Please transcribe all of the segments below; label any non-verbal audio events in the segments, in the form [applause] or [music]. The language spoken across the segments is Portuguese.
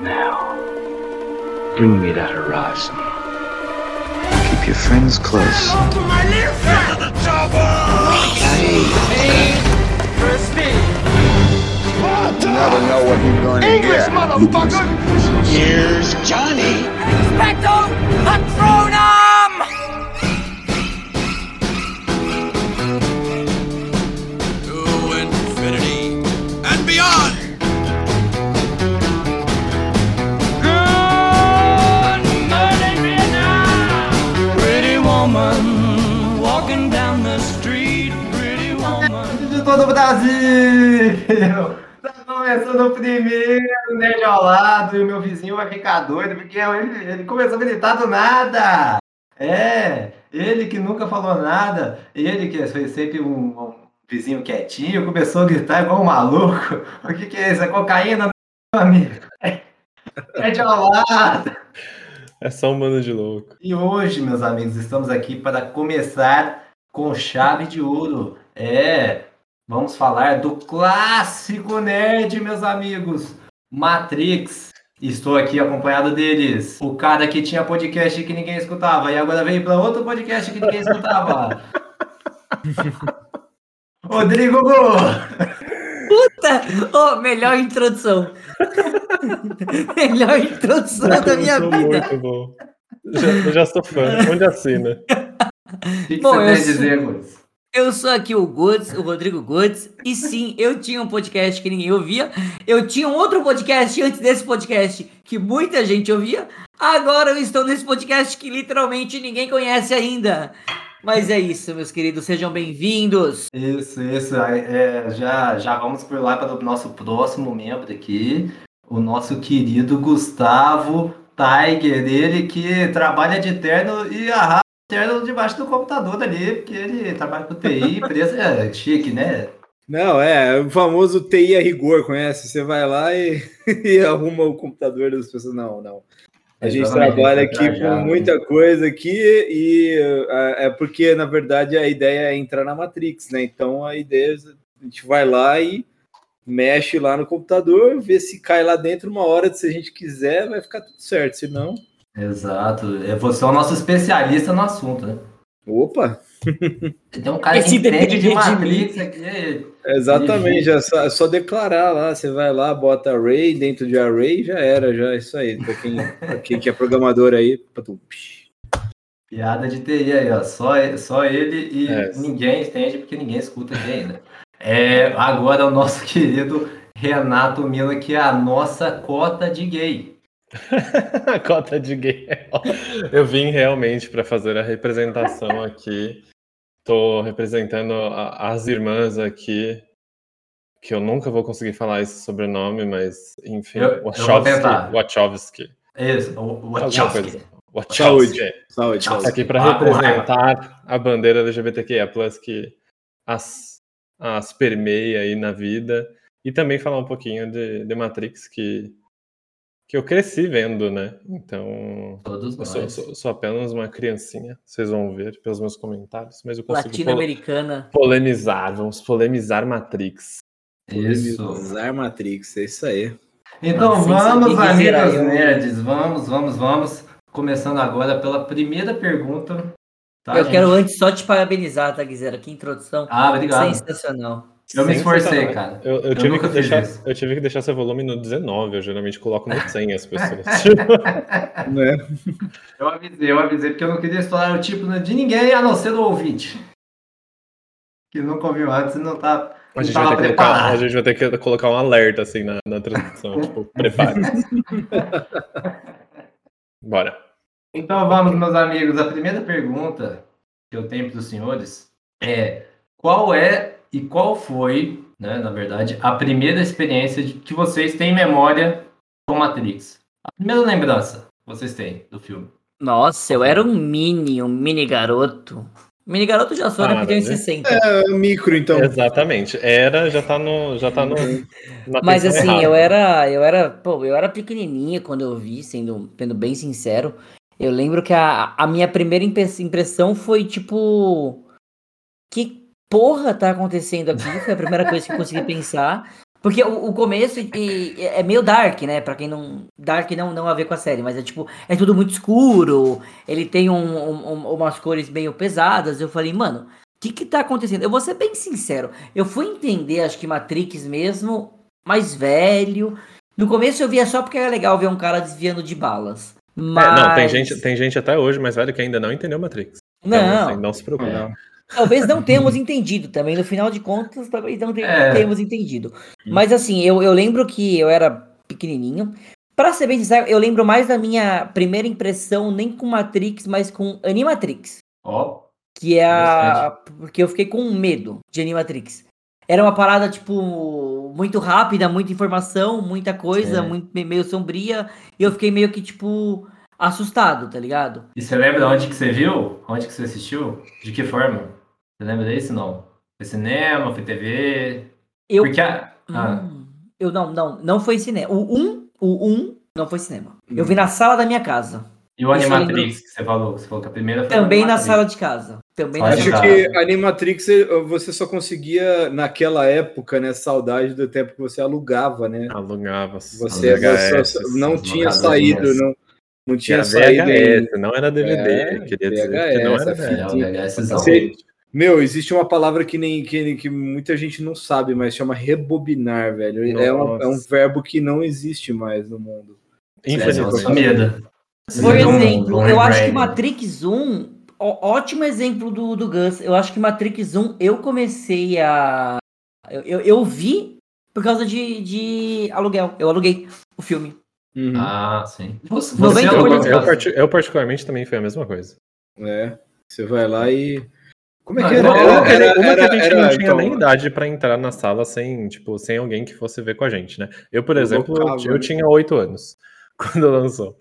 Now, bring me that horizon. Keep your friends close. You never know what you're going to get. English, motherfucker! Here's Johnny. Spectrum Patronum! Brasil! Tá começando o primeiro Nerd ao lado e o meu vizinho vai ficar doido porque ele, ele começou a gritar do nada! É, ele que nunca falou nada, ele que foi sempre um, um vizinho quietinho, começou a gritar igual um maluco. O que, que é isso? É cocaína, meu amigo? Nerd ao lado! É só um bando de louco. E hoje, meus amigos, estamos aqui para começar com chave de ouro. É, vamos falar do clássico nerd, meus amigos, Matrix. Estou aqui acompanhado deles. O cara que tinha podcast que ninguém escutava e agora veio para outro podcast que ninguém escutava. [laughs] Rodrigo Gu. Puta! Oh, melhor introdução. melhor introdução da minha Sou vida. muito bom. Já, eu já sou fã. Onde assina? O que, que Bom, você eu tem a sou- dizer, Gus? Eu sou aqui o Goods, o Rodrigo Goods, e sim, eu tinha um podcast que ninguém ouvia. Eu tinha um outro podcast antes desse podcast que muita gente ouvia. Agora eu estou nesse podcast que literalmente ninguém conhece ainda. Mas é isso, meus queridos, sejam bem-vindos. Isso, isso. É, já, já vamos por lá para o nosso próximo membro aqui, o nosso querido Gustavo Tiger, ele que trabalha de terno e arrasta o terno debaixo do computador ali, porque ele trabalha com TI, [laughs] empresa é chique, né? Não, é, o famoso TI a rigor, conhece? Você vai lá e, [laughs] e arruma o computador das pessoas. Não, não. A gente Exatamente, trabalha aqui com muita coisa aqui e uh, é porque, na verdade, a ideia é entrar na Matrix, né? Então a ideia é a gente vai lá e mexe lá no computador, vê se cai lá dentro uma hora, se a gente quiser, vai ficar tudo certo. Se não, Exato. É, Você é o nosso especialista no assunto, né? opa, Tem um cara que Esse entende depende de de Matrix aqui. é exatamente, é só, é só declarar lá, você vai lá, bota array dentro de array, já era, já é isso aí. Pra quem, pra quem que é programador aí. Piada de TI aí, ó. Só, só ele e É. ninguém entende porque ninguém escuta aqui ainda. É, agora o nosso [laughs] querido Renato Mila, que é a nossa cota de gay. [laughs] A cota de gay. Eu vim realmente para fazer a representação aqui. Tô representando a- as irmãs aqui, que eu nunca vou conseguir falar esse sobrenome, mas enfim, Eu- Wachowski. Wachowski. Isso, Wachowski. Wachowski. Saúde, saúde. Aqui para Ah, representar a bandeira LGBTQIA+, que as, as permeia aí na vida. E também falar um pouquinho de, de Matrix, que, que eu cresci vendo, né? Então, Todos eu nós. sou, sou- sou apenas uma criancinha, vocês vão ver pelos meus comentários, mas eu consigo Latino-americana. polemizar, vamos polemizar Matrix. Isso. Polemizar Matrix, é isso aí. Então vamos, eu- nerds. Vamos, vamos, vamos. Começando agora pela primeira pergunta. tá, eu gente? quero antes só te parabenizar, tá, Guizera? Que introdução Ah, obrigado. sensacional. Eu me esforcei, cara. Eu, eu Eu tive nunca que fiz deixar, isso. eu tive que deixar seu volume no 19, eu geralmente coloco no 100 as pessoas. [laughs] Né? Eu avisei, eu avisei, porque eu não queria estourar o tipo de ninguém a não ser do ouvinte. Que nunca ouviu antes e não tá. A gente, vai ter que colocar, a gente vai ter que colocar um alerta assim na, na transmissão, [laughs] tipo, prepare. Bora. Então vamos, meus amigos. A primeira pergunta que eu tenho para os senhores é: qual é e qual foi, né, na verdade, a primeira experiência de- que vocês têm em memória com Matrix? A primeira lembrança que vocês têm do filme. Nossa, eu era um mini, um mini garoto. Mini garoto já sou, né? Porque eu tenho Para, né? 60. É, micro, então. Exatamente. Era, já tá no. Já tá no. na Mas assim, errada. eu era, eu era, pô, eu era pequenininha quando eu vi, sendo, sendo bem sincero. Eu lembro que a, a minha primeira impressão foi tipo, que porra tá acontecendo aqui? Foi a primeira coisa que eu consegui pensar. Porque o, o começo e- e é meio dark, né? Pra quem não. Dark não, não a ver com a série, mas é tipo, é tudo muito escuro. Ele tem um- um- umas cores meio pesadas. Eu falei, mano, o que que tá acontecendo? Eu vou ser bem sincero. Eu fui entender, acho que Matrix mesmo, mais velho. No começo eu via só porque era legal ver um cara desviando de balas. É, Mas. não, tem gente, tem gente até hoje mais velho que ainda não entendeu Matrix. Então, Não. assim, não se preocupe. Não. Talvez não tenhamos entendido também, no final de contas, talvez não É. tenhamos entendido. Mas assim, eu, eu lembro que eu era pequenininho. Pra ser bem sincero, eu lembro mais da minha primeira impressão, nem com Matrix, mas com Animatrix. Ó, Que é a. Porque eu fiquei com medo de Animatrix. Era uma parada, tipo, muito rápida, muita informação, muita coisa, Sim. muito, meio sombria. E eu fiquei meio que, tipo, assustado, tá ligado? E você lembra onde que você viu? Onde que você assistiu? De que forma? Você lembra disso, não? Foi cinema, foi TV? Eu. Porque a... Ah, Hum, eu não, não, não foi cinema. O 1, o 1 não foi cinema. Eu vi na sala da minha casa. e o Isso Animatrix que você falou? Você falou que a primeira foi Também na sala de casa. Também Acho que Animatrix eh, você só conseguia naquela época, né? Saudade do tempo que você alugava, né? Alugava. Você, VHS, você não tinha saído, não, não tinha Era saído. VHS, não era DVD. É, queria dizer que não era VHS, É, o VHS. VHSzão. Você- Meu, existe uma palavra que nem que, que muita gente não sabe, mas chama rebobinar, velho. É um, é um verbo que não existe mais no mundo. É, uma Infelizmente. Por um- exemplo, eu acho que. Matrix 1, ó- ótimo exemplo do, do Gus. Eu acho que Matrix 1 eu comecei a. Eu, eu, eu vi por causa de, de aluguel. Eu aluguei o filme. Uhum. Ah, sim. Você, 90 alugou Eu, eu particularmente também foi a mesma coisa. É. Você vai lá e. Como é Ah, que era? que, Era- uma que a gente era- não era- tinha então, nem idade pra entrar na sala sem, tipo, sem alguém que fosse ver com a gente, né? Eu, por Eu exemplo, eu, eu tinha oito anos [laughs] quando lançou.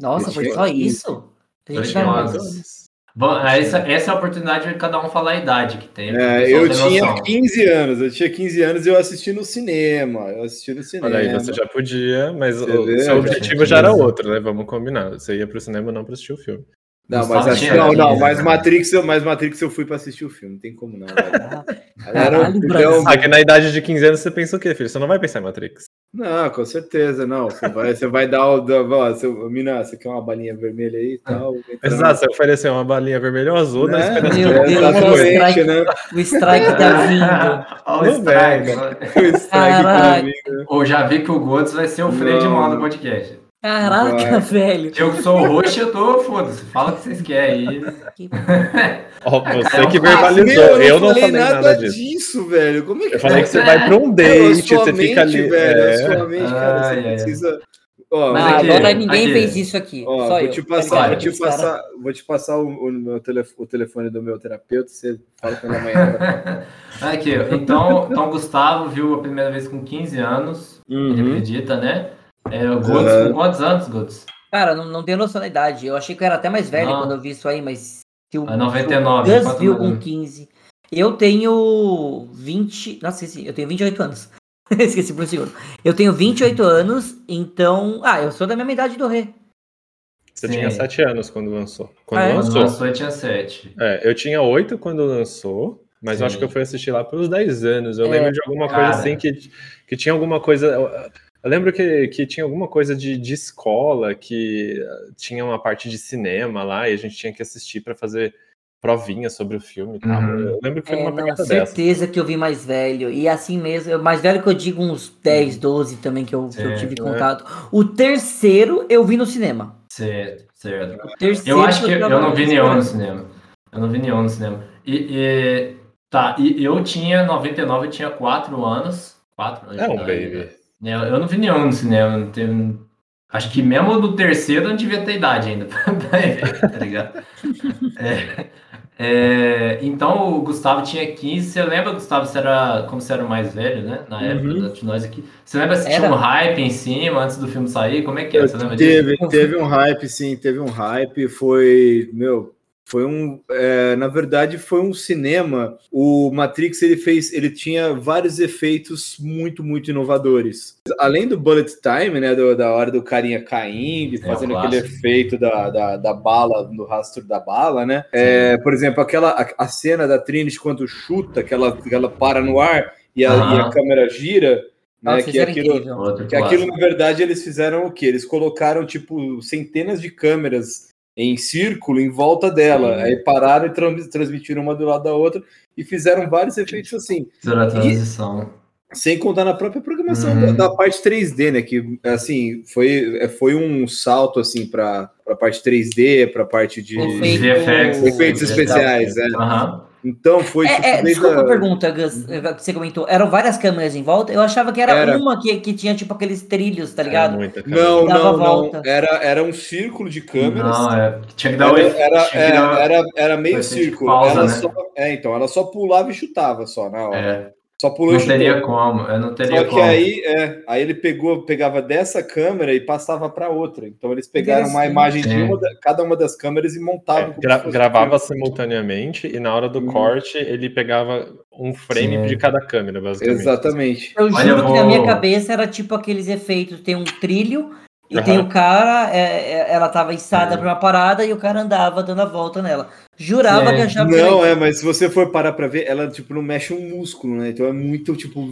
Nossa, Eu foi tinha só 15. isso? A gente tinha umas- Bom, essa, essa é a oportunidade de cada um falar a idade que tem. É, eu tinha noção. 15 anos, eu tinha 15 anos e eu assisti no cinema. Eu assisti no cinema. Olha aí, você já podia, mas Você o vê, seu eu objetivo já já era outro, né? Vamos combinar. Você ia pro cinema não pra assistir o filme. Não, mas acho, não, não, 15, mas [laughs] né? Matrix, eu, mas Matrix eu fui pra assistir o filme, não tem como não. Era um filhão-. Ah, que na idade de 15 anos você pensa o quê, filho? Você não vai pensar em Matrix. Não, com certeza, não. Você vai, você vai dar o. Da, ó, seu, mina, você quer uma balinha vermelha aí e tal? entra na- Exato, você ofereceu uma balinha vermelha ou azul Né? de Meu Deus. Exatamente, strike. né? O strike tá [laughs] vindo. Olha o Não strike. vem, [laughs] O strike Caraca. comigo. Ou já vi que o Godes vai ser o freio de mão do podcast. Caraca, Vai. velho. Eu que sou roxo, eu tô, foda-se. Fala o que vocês querem aí. [laughs] Ó, você É que fácil. verbalizou, Meu, eu não falei, nada, nada disso. disso, velho. Como é que Eu falei que você É. vai pra um É, date, você mente, fica ali. velho. é. A sua mente, cara, você precisa. Ó, aqui, agora ninguém aqui. fez isso aqui. Ó, só vou eu. te tá passar, vou te passar, vou te passar o, o meu telefone, o telefone do meu terapeuta, você fala com ele amanhã. [laughs] Aqui, ó. então, então Gustavo viu a primeira vez com 15 anos, ele Uhum. acredita, né? É, o Godes, Uhum. com quantos anos, Godes? Cara, não, não tenho noção da idade. Eu achei que eu era até mais velho Não. quando eu vi isso aí, mas. Se o, É 99, se o Gus viu com 15. Eu tenho 20. Nossa, esqueci, eu tenho 28 anos. [laughs] esqueci por um segundo. Eu tenho 28 anos, então. Ah, eu sou da mesma idade do Rê. Você Sim. tinha 7 anos quando lançou. Quando Ah, é? Quando lançou. lançou, eu tinha 7. É, eu tinha 8 quando lançou, mas eu acho Sim. que eu fui assistir lá pelos 10 anos. Eu É, lembro de alguma coisa cara. assim que, que tinha alguma coisa. Eu, eu lembro que, que tinha alguma coisa de, de escola que eh, tinha uma parte de cinema lá e a gente tinha que assistir pra fazer provinha sobre o filme e tal. Uhum. Eu lembro que foi É, não, pegada dessa. certeza que eu vi mais velho. E assim mesmo, eu- mais velho que eu digo uns 10, 12 também que eu, que eu tive é. contato. O terceiro eu vi no cinema. Certo, certo. O terceiro Eu acho que eu tava não vi nenhum no cinema. Eu não vi nenhum no cinema. E, e- tá, e eu tinha 99, eu tinha 4 anos. 4 anos. É um baby. Né? Eu, eu não vi nenhum no cinema. Não teve- Acho que mesmo do terceiro eu não devia ter idade ainda [laughs] pra pra ver, tá ligado? É, é, então o Gustavo tinha 15. Você lembra, Gustavo, você era, como você era o mais velho, né? Na época Uhum. de nós aqui. Você lembra se tinha um hype em cima antes do filme sair? Como é que é? Você lembra disso? Teve, teve um hype, sim, teve um hype. Foi, meu, foi um. é, na verdade, foi um cinema. O Matrix ele fez, ele tinha vários efeitos muito, muito inovadores. Além do bullet time, né, do- da hora do carinha caindo, e É, fazendo o aquele efeito da, da, da bala, no rastro da bala, né? É, por exemplo, aquela a, a cena da Trinity quando chuta, que ela, que ela para no ar e a, e a câmera gira. Né, Nossa, que aquilo, que aquilo, na verdade, eles fizeram o quê? Eles colocaram, tipo, centenas de câmeras em círculo em volta dela. Sim. Aí pararam e tran- transmitiram uma do lado da outra e fizeram vários efeitos assim. Fizeram a transição. Sem contar na própria programação Uhum. da, da parte 3D, né? Que, assim, foi, é, foi um salto, assim, para a parte 3D, para a parte de Efeito- VFX. efeitos especiais, é. Aham. Então, foi, É, é, desculpa a- a pergunta, Gus, eh, que você comentou. Eram várias câmeras em volta? Eu achava que era, Era. uma que, que tinha, tipo, aqueles trilhos, tá Era ligado? Não, não, não. volta. Era, era um círculo de câmeras. Não, é, tinha que dar o Era, era, tinha que dar- era, era, era meio círculo. pausa, Ela né? só, é, então, ela só pulava e chutava só na hora. É, Só pulou e não teria como, eu não teria Só que como. aí, é, aí ele pegou, pegava dessa câmera e passava para outra. Então eles pegaram uma imagem de Sim. uma da- cada uma das câmeras e montavam. É, gra- gravava filme. simultaneamente e na hora do Uhum. corte ele pegava um frame Sim. de cada câmera, basicamente. Exatamente. Eu Olha, juro eu que na minha vou- cabeça era tipo aqueles efeitos, tem um trilho e Aham. tem o cara, é, é, ela tava içada É. pra uma parada e o cara andava dando a volta nela. Jurava Sim. que achava que Não, é, mas se você for parar pra ver, ela tipo não mexe um músculo, né? Então é muito tipo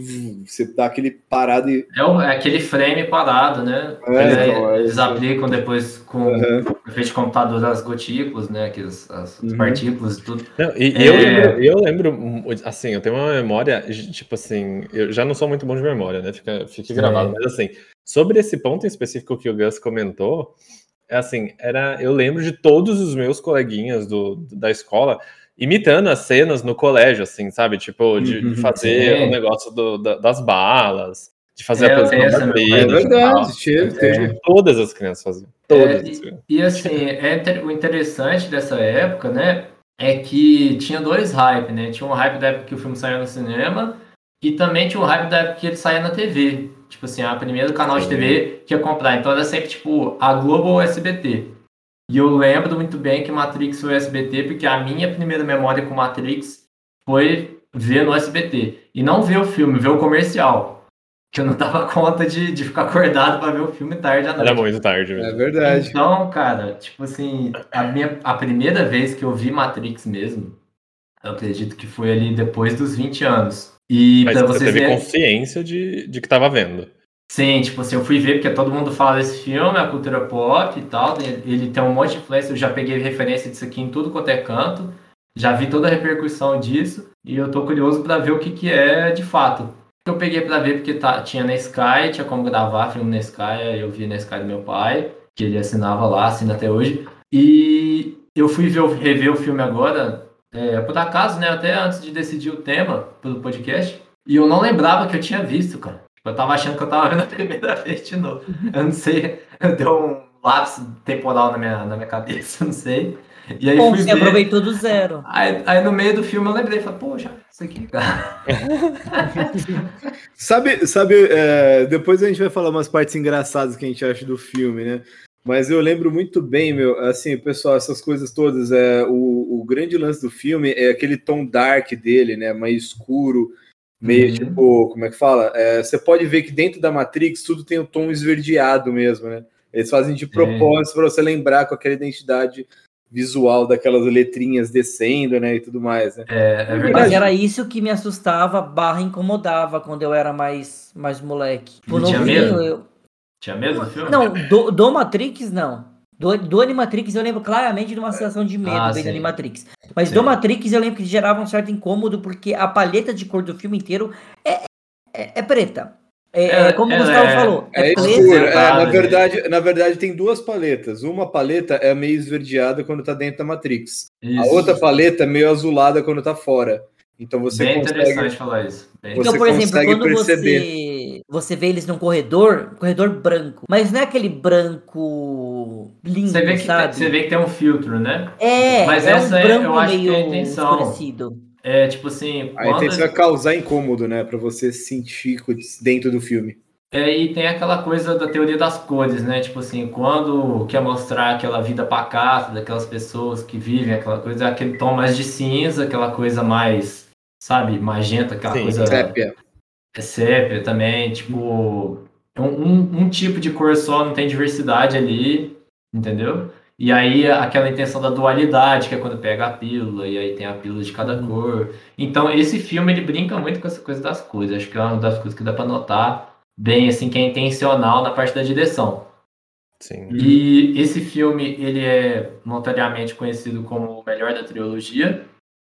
você dá aquele parado e É, o- é aquele frame parado, né? É, Eles, então, é eles aplicam depois com Aham. o efeito de computador as gotículas, né? Que as, as Uhum. partículas e tudo. Não, e, É. eu, lembro, eu lembro, hum, assim, eu tenho uma memória, tipo assim, eu já não sou muito bom de memória, né? Fica, fique Sim. gravado, mas assim, sobre esse ponto em específico que o Gus comentou, é assim, era, eu lembro de todos os meus coleguinhas do, da escola imitando as cenas no colégio, assim, sabe? Tipo, de, de Uhum, fazer sim. o negócio do- da- das balas, de fazer É, a posição essa da É e verdade, teve, teve. Todas as crianças faziam. Todas. É, crianças. E assim, é o interessante dessa época, né? É que tinha dois hype, né? Tinha um hype da época que o filme saiu no cinema e também tinha um hype da época que ele saía na TV. Tipo assim, a primeiro canal de. TV que ia comprar. Então era sempre tipo a Globo ou o SBT. E eu lembro muito bem que Matrix foi o SBT, porque a minha primeira memória com Matrix foi ver no SBT. E não ver o filme, ver o comercial. Que eu não dava [laughs] conta de, de ficar acordado para ver o filme tarde à noite. Era muito tarde É mesmo. verdade. Então, cara, tipo assim, a, minha, a primeira vez que eu vi Matrix mesmo, eu acredito que foi ali depois dos 20 anos. E Mas pra você vocês teve verem. consciência de, de que tava vendo. Sim, tipo assim, eu fui ver porque todo mundo fala desse filme, a cultura pop e tal. tem- Ele tem um monte de influência, eu já peguei referência disso aqui em tudo quanto é canto. Já vi toda a repercussão disso. E eu tô curioso pra ver o que, que é de fato. Eu peguei pra ver porque tá, tinha na Sky, tinha como gravar filme na Sky, eu vi na Sky do meu pai, que ele assinava lá, assina até hoje. E eu fui ver, rever o filme agora, é, por acaso, né? Até antes de decidir o tema pro podcast. E eu não lembrava que eu tinha visto, cara. Tipo, Eu tava achando que eu tava vendo a [laughs] primeira vez de novo. Eu não sei, [laughs] deu um lapso temporal na minha, na minha cabeça, [laughs] não sei. E aí Bom, fui você ver. aproveitou do zero. Aí, aí no meio do filme eu lembrei, falei, poxa, isso aqui, cara. Sabe, sabe é, depois a gente vai falar umas partes engraçadas que a gente acha do filme, né? Mas eu lembro muito bem, meu, assim, pessoal, essas coisas todas, é, o, o grande lance do filme é aquele tom dark dele, né? Mais escuro, meio Uhum. tipo, como é que fala? É, você pode ver que dentro da Matrix tudo tem um tom esverdeado mesmo, né? Eles fazem de propósito para você lembrar com aquela identidade visual daquelas letrinhas descendo, né? E tudo mais, né? É, é Mas verdade. era isso que me assustava, barra incomodava quando eu era mais, mais moleque. Tipo, Não tinha novinho, medo? eu- Tinha medo do filme? Não, do, do Matrix, não. Do, do Animatrix eu lembro claramente de uma sensação de medo Ah, sim. Animatrix. Mas Sim. do Matrix eu lembro que gerava um certo incômodo porque a palheta de cor do filme inteiro é, é, é preta. É, É, é como o ela Gustavo é- falou. É, É preta. escuro. É, na, Exato, verdade, na verdade, tem duas paletas. Uma paleta é meio esverdeada quando tá dentro da Matrix. A Isso. outra paleta é meio azulada quando tá fora. Então você Bem consegue. interessante falar isso. Bem Você Então, por exemplo, consegue quando perceber. você, você vê eles num corredor, corredor branco, mas não é aquele branco lindo, Você vê, que, sabe? você vê que tem um filtro, né? É, Mas é essa um é- branco eu acho que meio é a intenção. escurecido. É tipo assim, A quando, intenção é causar incômodo, né? Pra você sentir dentro do filme. É, e tem aquela coisa da teoria das cores, né? Tipo assim, quando quer mostrar aquela vida pacata daquelas pessoas que vivem aquela coisa, aquele tom mais de cinza, aquela coisa mais, sabe, magenta, aquela Sim, coisa Sépia. é sépia também, tipo, um, um, um tipo de cor só, não tem diversidade ali, entendeu? E aí aquela intenção da dualidade, que é quando pega a pílula, e aí tem a pílula de cada cor. Então esse filme ele brinca muito com essa coisa das cores, acho que é uma das coisas que dá pra notar bem assim que é intencional na parte da direção. Sim. E esse filme, ele é notoriamente conhecido como o melhor da trilogia.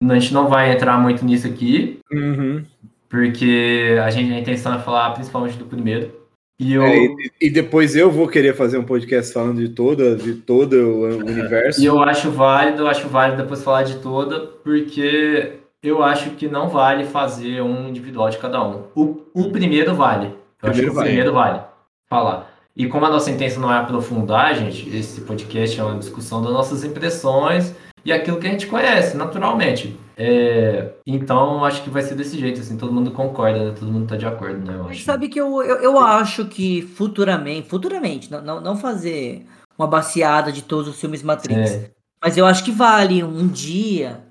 A gente não vai entrar muito nisso aqui, Uhum. porque a gente a intenção é falar principalmente do primeiro. E eu, É, e, e depois eu vou querer fazer um podcast falando de toda, de todo o [laughs] universo. e eu acho válido, eu acho válido depois falar de toda, porque eu acho que não vale fazer um individual de cada um. O, o primeiro vale. Eu acho que Primeiro o vale. primeiro vale. Falar. E como a nossa intenção não é aprofundar, gente, esse podcast é uma discussão das nossas impressões e aquilo que a gente conhece, naturalmente. É, então, acho que vai ser desse jeito, assim, todo mundo concorda, né? Todo mundo tá de acordo, né? Eu Mas acho. sabe que eu, eu, eu acho que futuramente, futuramente, não, não, não fazer uma baseada de todos os filmes Matrix, É, mas eu acho que vale um dia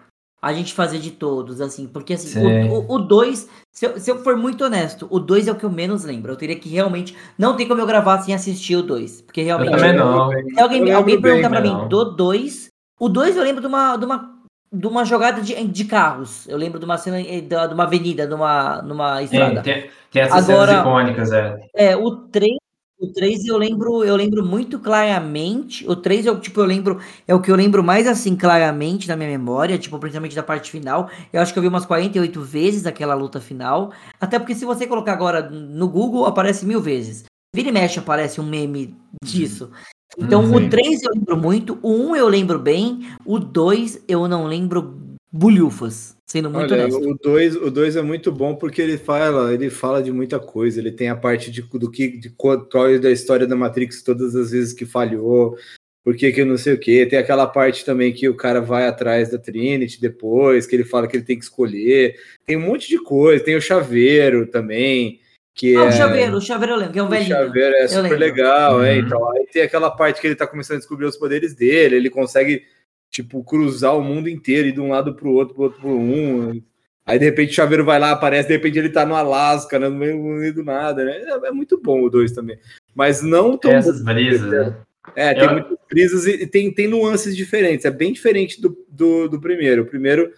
a gente fazer de todos, assim, porque assim, Sim. o 2, se, eu- se eu for muito honesto, o 2 é o que eu menos lembro. Eu teria que realmente. Não tem como eu gravar sem assistir o 2. Porque eu realmente. também não. Se alguém, Eu alguém perguntar pra mim não. do 2, o 2 eu lembro de uma, de uma, de uma jogada de, de carros. Eu lembro de uma cena eh, de, uma avenida, numa, numa estrada. tem, tem essas Agora- cenas icônicas, é. É, o 3, o 3 eu lembro, eu lembro muito claramente. O 3 eu, tipo, eu lembro, é o que eu lembro mais assim claramente na minha memória, tipo, principalmente da parte final. Eu acho que eu vi umas 48 vezes aquela luta final. Até porque se você colocar agora no Google, aparece mil vezes. Vira e mexe aparece um meme disso. Então, Uhum. o 3 eu lembro muito, o 1 eu lembro bem, o 2 eu não lembro bulhufas, sendo muito Olha, honesto. o 2 o dois é muito bom porque ele fala, ele fala de muita coisa. Ele tem a parte de, do que de qual é da história da Matrix todas as vezes que falhou, por que que não sei o que. Tem aquela parte também que o cara vai atrás da Trinity depois, que ele fala que ele tem que escolher. Tem um monte de coisa. Tem o chaveiro também, que Ah, é o chaveiro, o chaveiro eu lembro, que é um o velhinho. chaveiro é super legal, é. Uhum. Então, aí tem aquela parte que ele tá começando a descobrir os poderes dele, ele consegue, tipo, cruzar o mundo inteiro, ir de um lado pro outro, pro outro pro um. Aí, de repente, o chaveiro vai lá, aparece, de repente ele tá no Alasca, né, no, meio, no meio do nada, né? É, é muito bom o 2 também. Mas não tão Tem essas brisas, né? é, tem Eu- muitas brisas e e tem, tem nuances diferentes. É bem diferente do, do, do primeiro. O primeiro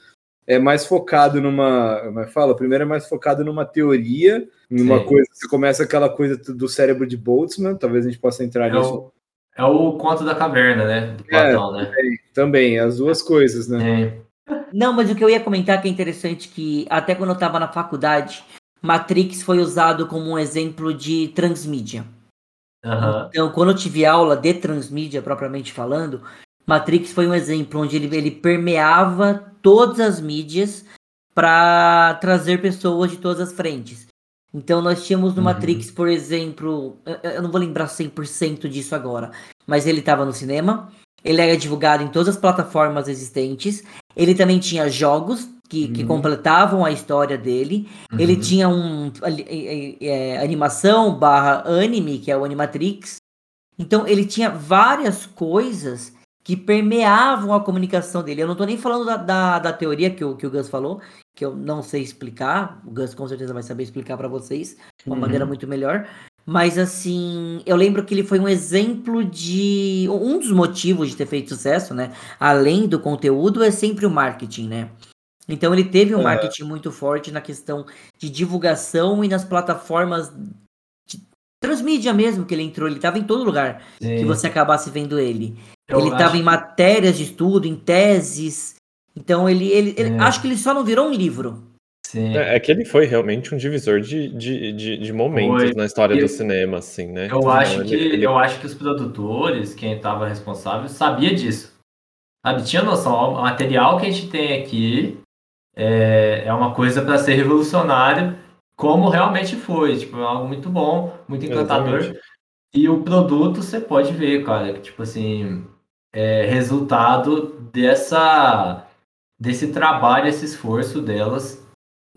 é mais focado numa. Como é que fala? O primeiro é mais focado numa teoria, numa Sim. coisa. Você começa aquela coisa do cérebro de Boltzmann, talvez a gente possa entrar É nisso o, é o conto da caverna, né? Do Platão, né? também, as duas coisas, né? É. Não, mas o que eu ia comentar que é interessante que até quando eu tava na faculdade, Matrix foi usado como um exemplo de transmídia. Aham. Então, quando eu tive aula de transmídia propriamente falando, Matrix foi um exemplo onde ele, ele permeava todas as mídias para trazer pessoas de todas as frentes. Então, nós tínhamos no Uhum. Matrix, por exemplo, eu- não vou lembrar 100% disso agora, mas ele estava no cinema, ele era divulgado em todas as plataformas existentes, ele também tinha jogos que, que Uhum. completavam a história dele, ele Uhum. tinha um é, é, é, animação barra anime, que é o Animatrix. Então ele tinha várias coisas que permeavam a comunicação dele. Eu não tô nem falando da, da, da teoria que o, que o Gus falou, que eu não sei explicar. O Gus com certeza vai saber explicar para vocês de uma Uhum. maneira muito melhor. Mas assim, eu lembro que ele foi um exemplo de. Um dos motivos de ter feito sucesso, né? Além do conteúdo, é sempre o marketing, né? Então ele teve um Aham. marketing muito forte na questão de divulgação e nas plataformas transmídia mesmo que ele entrou. Ele estava em todo lugar que Sim. você acabasse vendo ele. Eu ele estava em que- matérias de estudo, em teses. Então ele, ele, ele- É. acho que ele só não virou um livro. Sim. É, é que ele foi realmente um divisor de, de, de, de momentos Foi. na história E- do cinema, assim, né? Eu Então, acho ele- que ele- eu acho que os produtores, quem estava responsável, sabia disso. Sabe, tinha noção. O material que a gente tem aqui é, é uma coisa para ser revolucionário, como realmente foi. Tipo, é algo muito bom, muito encantador. Exatamente. E o produto você pode ver, cara, que tipo assim, é resultado dessa desse trabalho, esse esforço delas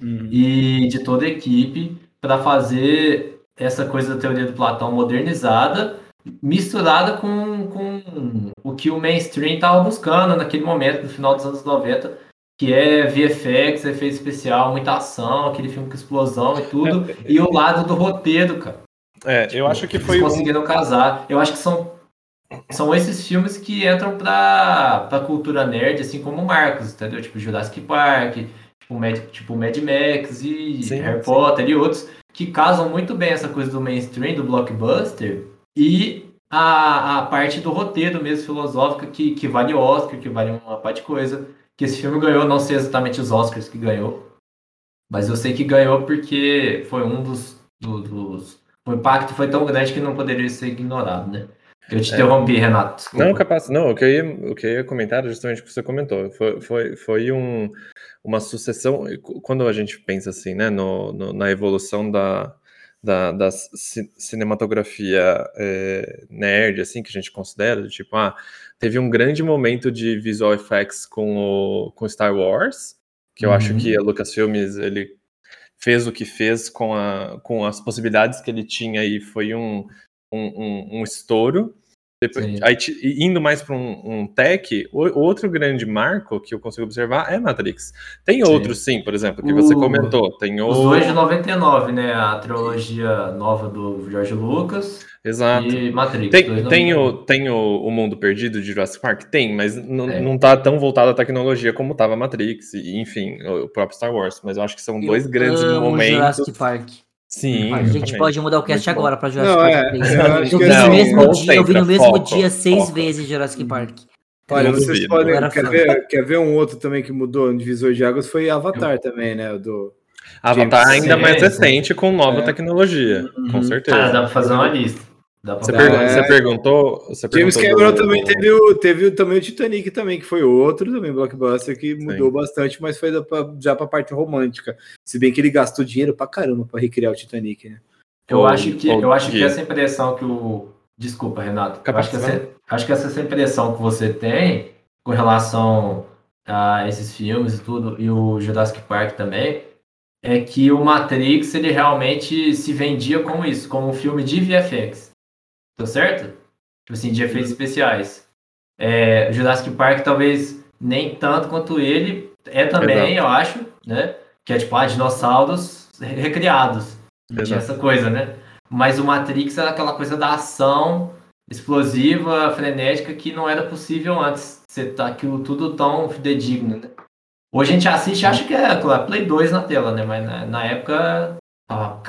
Uhum. e de toda a equipe para fazer essa coisa da teoria do Platão modernizada, misturada com, com o que o mainstream estava buscando naquele momento, no final dos anos 90, que é VFX, efeito especial, muita ação, aquele filme com explosão e tudo, e o lado do roteiro, cara. É, eu acho que foi Eles um- conseguiram casar. Eu acho que são, são esses filmes que entram pra, pra cultura nerd, assim como Marcos, entendeu? Tipo Jurassic Park, tipo tipo Mad, tipo Mad Max e Sim, Harry sim. Potter e outros, que casam muito bem essa coisa do mainstream, do blockbuster, e a, a parte do roteiro mesmo, filosófica, que, que vale Oscar, que vale uma parte de coisa. Que esse filme ganhou, não sei exatamente os Oscars que ganhou, mas eu sei que ganhou porque foi um dos. do- dos o impacto foi tão grande que não poderia ser ignorado, né? Eu te É. interrompi, Renato. desculpa. Não, capaz. Não, o que eu ia, o que eu ia comentar era justamente o que você comentou. Foi, foi, foi um, uma sucessão. Quando a gente pensa assim, né, no, no- na evolução da, da, da ci- cinematografia é, nerd, assim, que a gente considera, de tipo, ah, teve um grande momento de visual effects com o com Star Wars, que eu acho Uhum. que a Lucasfilmes ele fez o que fez com, a, com as possibilidades que ele tinha e foi um, um, um, um estouro. Depois, Sim. aí, indo mais para um, um tech, o, outro grande marco que eu consigo observar é Matrix. Tem Sim. outros, sim, por exemplo, que você O- comentou. Tem o. Os dois de 99, né? A trilogia nova do George Lucas Exato. e Matrix. Tem, dois tem, 99. o, tem o, o Mundo Perdido de Jurassic Park? Tem, mas não, É. não tá tão voltado à tecnologia como tava Matrix, e enfim, o, o próprio Star Wars. Mas eu acho que são dois Eu grandes amo momentos. Jurassic Park. Sim, a eu gente também. pode mudar o cast Muito bom. agora pra Jurassic Não, Park é, 3. eu Eu vi que no assim, mesmo dia, eu vi no mesmo foco, dia seis foco. vezes Jurassic Park. Olha, não vocês duvido. podem. Eu Quer fã. ver, quer ver um outro também que mudou no divisor de águas? Foi Avatar também, né? o Do... Avatar James ainda mais Cameron. recente com nova É. tecnologia, com Uhum. certeza. Cara, dá pra fazer uma lista. Dá pra Você, pergun- É. você perguntou. Você James perguntou Cameron do- também teve o, teve o- também o Titanic também, que foi outro também blockbuster que mudou bastante, mas foi pra- já pra parte romântica. Se bem que ele gastou dinheiro pra caramba pra recriar o Titanic, né? Eu Ou- acho que, eu acho que essa impressão que o. Desculpa, Renato. Acho, que que essa, acho que essa impressão que você tem com relação a esses filmes e tudo, e o Jurassic Park também, é que o Matrix ele realmente se vendia como isso, como um filme de VFX. Tá certo? Tipo assim, de efeitos especiais. É, o Jurassic Park talvez nem tanto quanto ele é também, eu acho, né? Que é tipo, ah, dinossauros recriados. Tinha Exato. essa coisa, né? Mas o Matrix era aquela coisa da ação explosiva, frenética, que não era possível antes. Você tá aquilo tudo tão fidedigno, né? Hoje a gente assiste e acha que é claro, Play 2 na tela, né? Mas na, na época. Tava,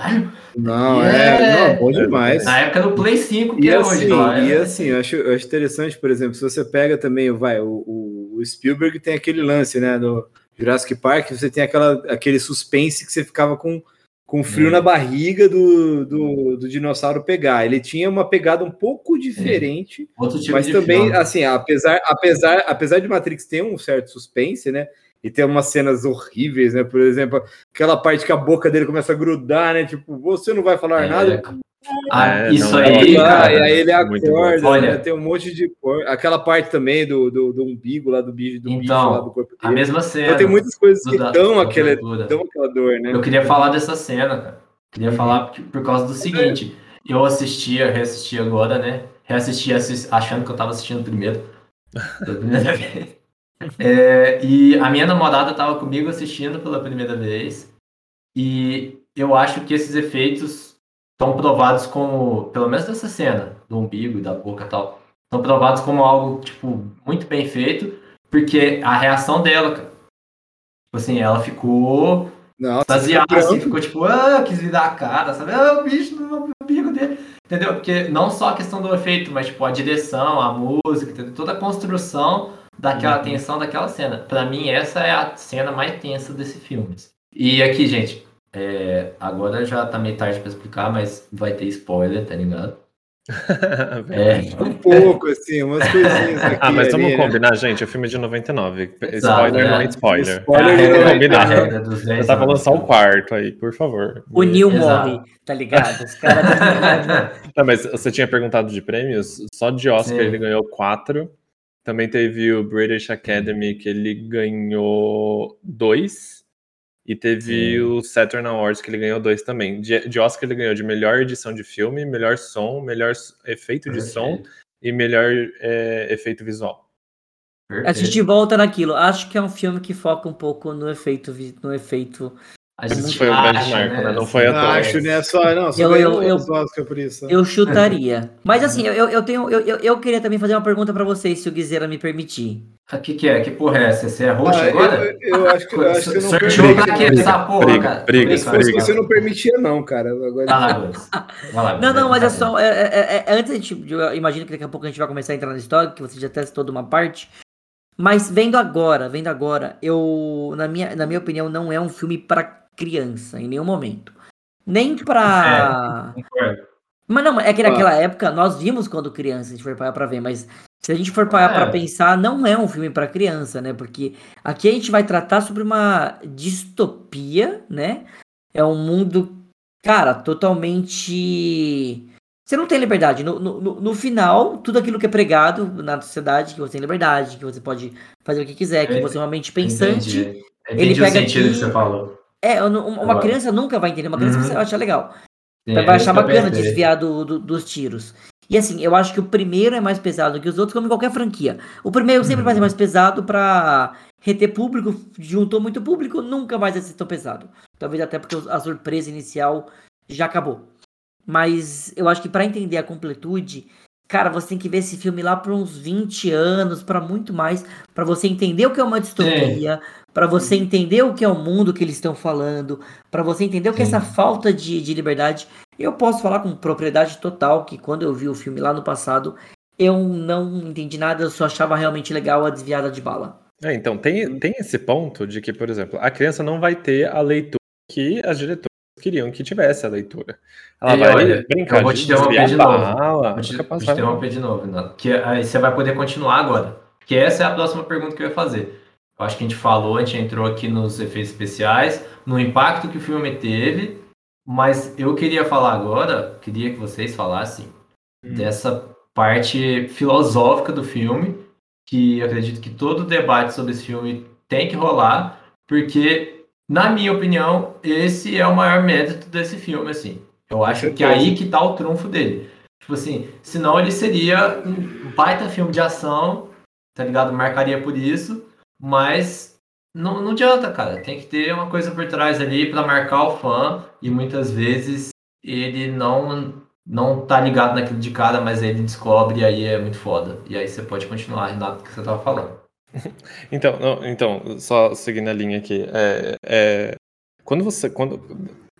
caralho. Não, É. é, não, bom demais. Na época do Play 5, que E é assim, hoje. Lá, e é- assim, eu acho, eu acho interessante, por exemplo, se você pega também, vai, o, o- Spielberg tem aquele lance, né, do Jurassic Park, você tem aquela, aquele suspense que você ficava com, com frio Hum. na barriga do, do, do dinossauro pegar. Ele tinha uma pegada um pouco diferente, outro tipo mas também, filme. assim, apesar, apesar, apesar de Matrix ter um certo suspense, né, e ter umas cenas horríveis, né, por exemplo, aquela parte que a boca dele começa a grudar, né, tipo, você não vai falar É, nada, ah, É, isso não, aí, cara. e aí ele acorda, Olha. né, tem um monte de. Aquela parte também do, do, do umbigo lá do bicho, do bicho Então, lá do corpo A dele. mesma cena. Então tem muitas coisas que da- dão da aquela, dão aquela dor, né? Eu queria falar dessa cena, cara. Queria falar por, por causa do seguinte. Eu assistia, reassisti agora, né? Reassisti assis- achando que eu tava assistindo primeiro. [laughs] Primeira vez. É, e a minha namorada tava comigo assistindo pela primeira vez. E eu acho que esses efeitos estão provados como, pelo menos nessa cena, do umbigo e da boca e tal, estão provados como algo, tipo, muito bem feito, porque a reação dela, tipo assim, ela ficou Nossa, extasiada, fica assim, ficou tipo, ah, quis virar a cara, sabe? Ah, o bicho no umbigo dele. Entendeu? Porque não só a questão do efeito, mas tipo a direção, a música, entendeu? toda a construção daquela tensão daquela cena. Pra mim, essa é a cena mais tensa desse filme. E aqui, gente, é, agora já tá meio tarde pra explicar, mas vai ter spoiler, tá ligado? [laughs] É, um pouco, assim, umas [laughs] coisinhas aqui. ah, mas ali, vamos né? combinar, gente. O filme é de 99. Exato, spoiler é. não é spoiler. Spoiler É, não vamos é combinar. a regra dos 10 Eu tava lançar o cara. quarto aí, por favor. O Neil morre, tá ligado? Os caras. [laughs] Tá, mas você tinha perguntado de prêmios? Só de Oscar Sim. ele ganhou quatro. Também teve o British Academy, que ele ganhou dois. E teve Sim. o Saturn Awards, que ele ganhou dois também. De, de Oscar ele ganhou de melhor edição de filme, melhor som, melhor efeito de som e melhor é, efeito visual. A perfeito. gente volta naquilo. Acho que é um filme que foca um pouco no efeito, no efeito A gente foi o grande acha, marco, né? Não foi Não toa. acho, né? Só, não, só Eu- eu- os Oscar por isso. Eu chutaria. Mas assim, eu, eu tenho. Eu, eu, eu queria também fazer uma pergunta pra vocês, se o Guizeira me permitir. O que, que é? Que porra é essa? Você é roxo Ah, agora? eu, eu acho que, eu acho que eu não Sorteou permiti. pra quê essa porra, briga, cara? briga, fosse briga. você não permitia, não, cara. Agora... Vai lá, Guts. Vai lá, Não, não, mas é só. é- é- é- antes a gente. Eu imagino que daqui a pouco a gente vai começar a entrar na história, que você já testou de uma parte. Mas vendo agora, vendo agora, eu. Na minha, na minha opinião, não é um filme pra criança, em nenhum momento. Nem pra. Concordo. Mas não, é que Ah. naquela época nós vimos quando criança, a gente foi parar pra ver, mas se a gente for parar É. pra pensar, não é um filme pra criança, né? Porque aqui a gente vai tratar sobre uma distopia, né? É um mundo, cara, totalmente. Você não tem liberdade. No, no, no- final, tudo aquilo que é pregado na sociedade, que você tem liberdade, que você pode fazer o que quiser, que É, você é uma mente pensante. Entendi. ele Entendi o pega sentido aqui- que você falou. É, uma criança nunca vai entender. Uma criança Uhum. você vai achar legal. Sim, Vai é achar bacana desviar do, do- dos tiros. E assim, eu acho que o primeiro é mais pesado que os outros, como em qualquer franquia. O primeiro sempre vai ser mais pesado pra reter público, juntou muito público, nunca mais vai ser tão pesado. Talvez até porque a surpresa inicial já acabou. Mas eu acho que pra entender a completude, cara, você tem que ver esse filme lá por uns 20 anos, pra muito mais, pra você entender o que é uma distopia, pra você entender o que é o mundo que eles estão falando, pra você entender o que é essa falta de, de liberdade. Eu posso falar com propriedade total que quando eu vi o filme lá no passado, eu não entendi nada, eu só achava realmente legal a desviada de bala. É, então, tem, tem esse ponto de que, por exemplo, a criança não vai ter a leitura que as diretoras queriam que tivesse a leitura. Ela E vai olha, brincar eu vou de te interromper desviar de novo. bala, Vou te, vou te interromper de novo, Renato, que aí você vai poder continuar agora. Que essa é a próxima pergunta que eu ia fazer. Eu acho que a gente falou, a gente entrou aqui nos efeitos especiais, no impacto que o filme teve, mas eu queria falar agora, queria que vocês falassem dessa parte filosófica do filme, que eu acredito que todo debate sobre esse filme tem que rolar, porque, na minha opinião, esse é o maior mérito desse filme, assim. Eu acho que é aí que tá o trunfo dele. Tipo assim, senão ele seria um baita filme de ação, tá ligado? Marcaria por isso, mas não, não adianta, cara. Tem que ter uma coisa por trás ali pra marcar o fã, e muitas vezes ele não não tá ligado naquilo de cara, mas ele descobre e aí é muito foda. E aí você pode continuar, Renato, que você tava falando. [laughs] Então, não, então, só seguindo a linha aqui, é, é, quando você, quando,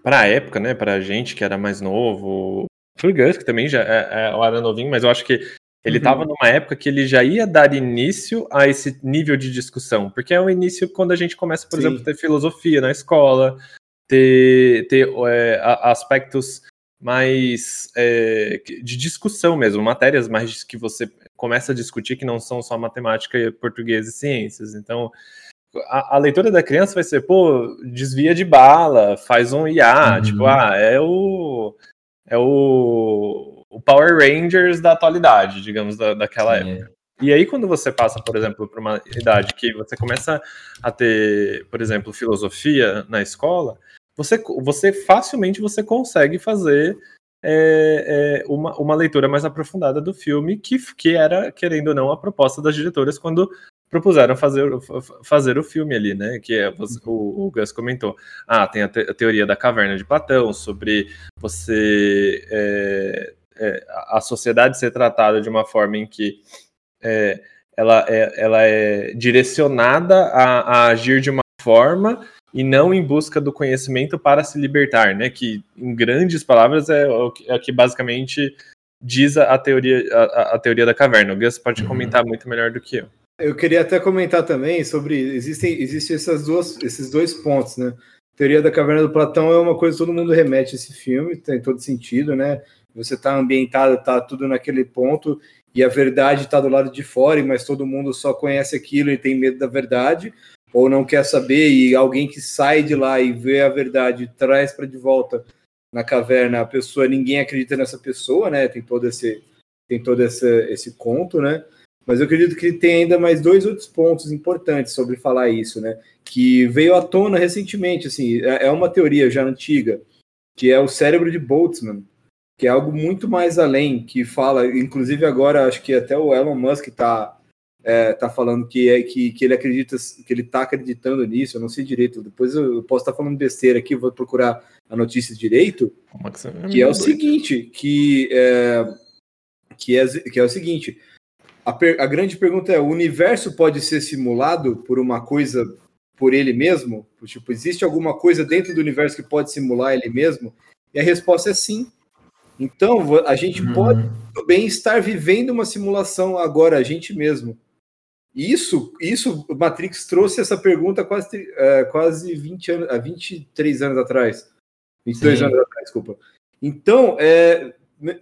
para a época, né, para a gente que era mais novo, pro Gus que também já é, é, era novinho, mas eu acho que ele Uhum. estava numa época que ele já ia dar início a esse nível de discussão, porque é o início quando a gente começa, por Sim. exemplo, a ter filosofia na escola, ter, ter é, aspectos mais é, de discussão mesmo, matérias mais que você começa a discutir que não são só matemática, português e ciências. Então, a, a leitura da criança vai ser, pô, desvia de bala, faz um IA, Uhum. tipo, ah, é o é o Power Rangers da atualidade, digamos, da, daquela Sim, época. E aí, quando você passa, por exemplo, para uma idade que você começa a ter, por exemplo, filosofia na escola, você, você facilmente você consegue fazer é, é, uma, uma leitura mais aprofundada do filme, que, que era, querendo ou não, a proposta das diretoras quando propuseram fazer, fazer o filme ali, né? Que é, o, o Gus comentou. Ah, tem a, te- a teoria da caverna de Platão, sobre você. é, é, a sociedade ser tratada de uma forma em que é, ela, é, ela é direcionada a, a agir de uma forma e não em busca do conhecimento para se libertar, né? Que, em grandes palavras, é o que, é o que basicamente diz a, a teoria, a, a teoria da caverna. O Gus pode Uhum. comentar muito melhor do que eu. Eu queria até comentar também sobre. Existem, existem essas duas, esses dois pontos, né? A teoria da caverna do Platão é uma coisa que todo mundo remete a esse filme, tem todo sentido, né? Você está ambientado, tá tudo naquele ponto, e a verdade está do lado de fora, mas todo mundo só conhece aquilo e tem medo da verdade, ou não quer saber, e alguém que sai de lá e vê a verdade traz para de volta na caverna, a pessoa, ninguém acredita nessa pessoa, né? Tem todo esse, tem todo esse, esse conto, né? Mas eu acredito que tem ainda mais dois outros pontos importantes sobre falar isso, né? Que veio à tona recentemente, assim, é é uma teoria já antiga, que é o cérebro de Boltzmann, que é algo muito mais além, que fala, inclusive agora acho que até o Elon Musk está é, tá falando que, é, que, que ele acredita, que ele tá acreditando nisso, eu não sei direito, depois eu, posso estar tá falando besteira aqui, vou procurar a notícia direito, que é o seguinte, que é, que é, que é o seguinte, a, per, a grande pergunta é, o universo pode ser simulado por uma coisa, por ele mesmo? Tipo, existe alguma coisa dentro do universo que pode simular ele mesmo? E a resposta é sim. Então, a gente uhum. pode bem estar vivendo uma simulação agora, a gente mesmo. Isso, isso, Matrix trouxe essa pergunta quase, é, quase 20 anos, 23 anos atrás. 22 Sim. anos atrás, desculpa. Então, é,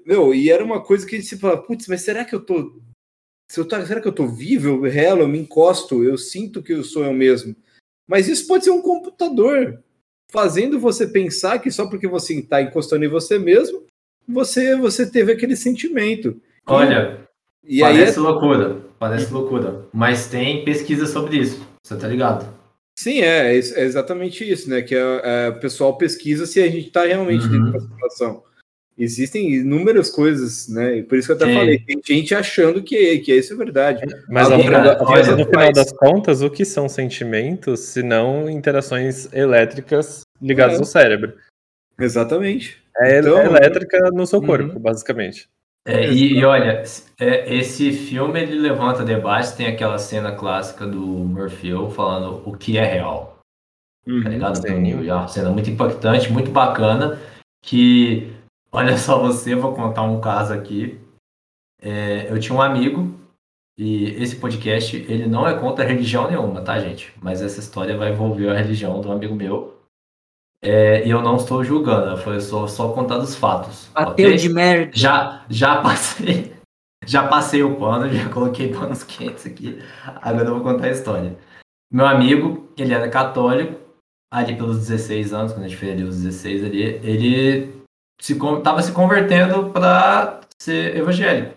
meu, e era uma coisa que a gente se fala, putz, mas será que eu tô. Se eu tô será que eu tô vivo, eu relo, eu me encosto, eu sinto que eu sou eu mesmo? Mas isso pode ser um computador fazendo você pensar que só porque você está encostando em você mesmo, você você teve aquele sentimento. Olha, e parece aí é... loucura, parece loucura, mas tem pesquisa sobre isso, você tá ligado? Sim, é, é, é exatamente isso, né? Que é, é, o pessoal pesquisa se a gente está realmente uhum. dentro da situação. Existem inúmeras coisas, né? E por isso que eu até Sim. falei, tem gente achando que, que isso é verdade. Mas no, final, no final das contas, o que são sentimentos se não interações elétricas ligadas é. ao cérebro? Exatamente. É então, elétrica no seu corpo, uhum. basicamente. É, e, e, olha, é, esse filme ele levanta debate, tem aquela cena clássica do Murphy falando o que é real. Tá uhum, tá ligado? Sim. Uma cena muito impactante, muito bacana, que, olha só você, vou contar um caso aqui. É, eu tinha um amigo, e esse podcast, ele não é contra religião nenhuma, tá, gente? Mas essa história vai envolver a religião do amigo meu. É, e eu não estou julgando, foi só, só contar dos fatos. Ateu okay? de merda. Já, já passei. [laughs] Já passei o pano, já coloquei panos quentes aqui. Agora eu vou contar a história. Meu amigo, ele era católico, ali pelos 16 anos, quando a gente fez ali os 16 ali, ele estava se, se convertendo para ser evangélico,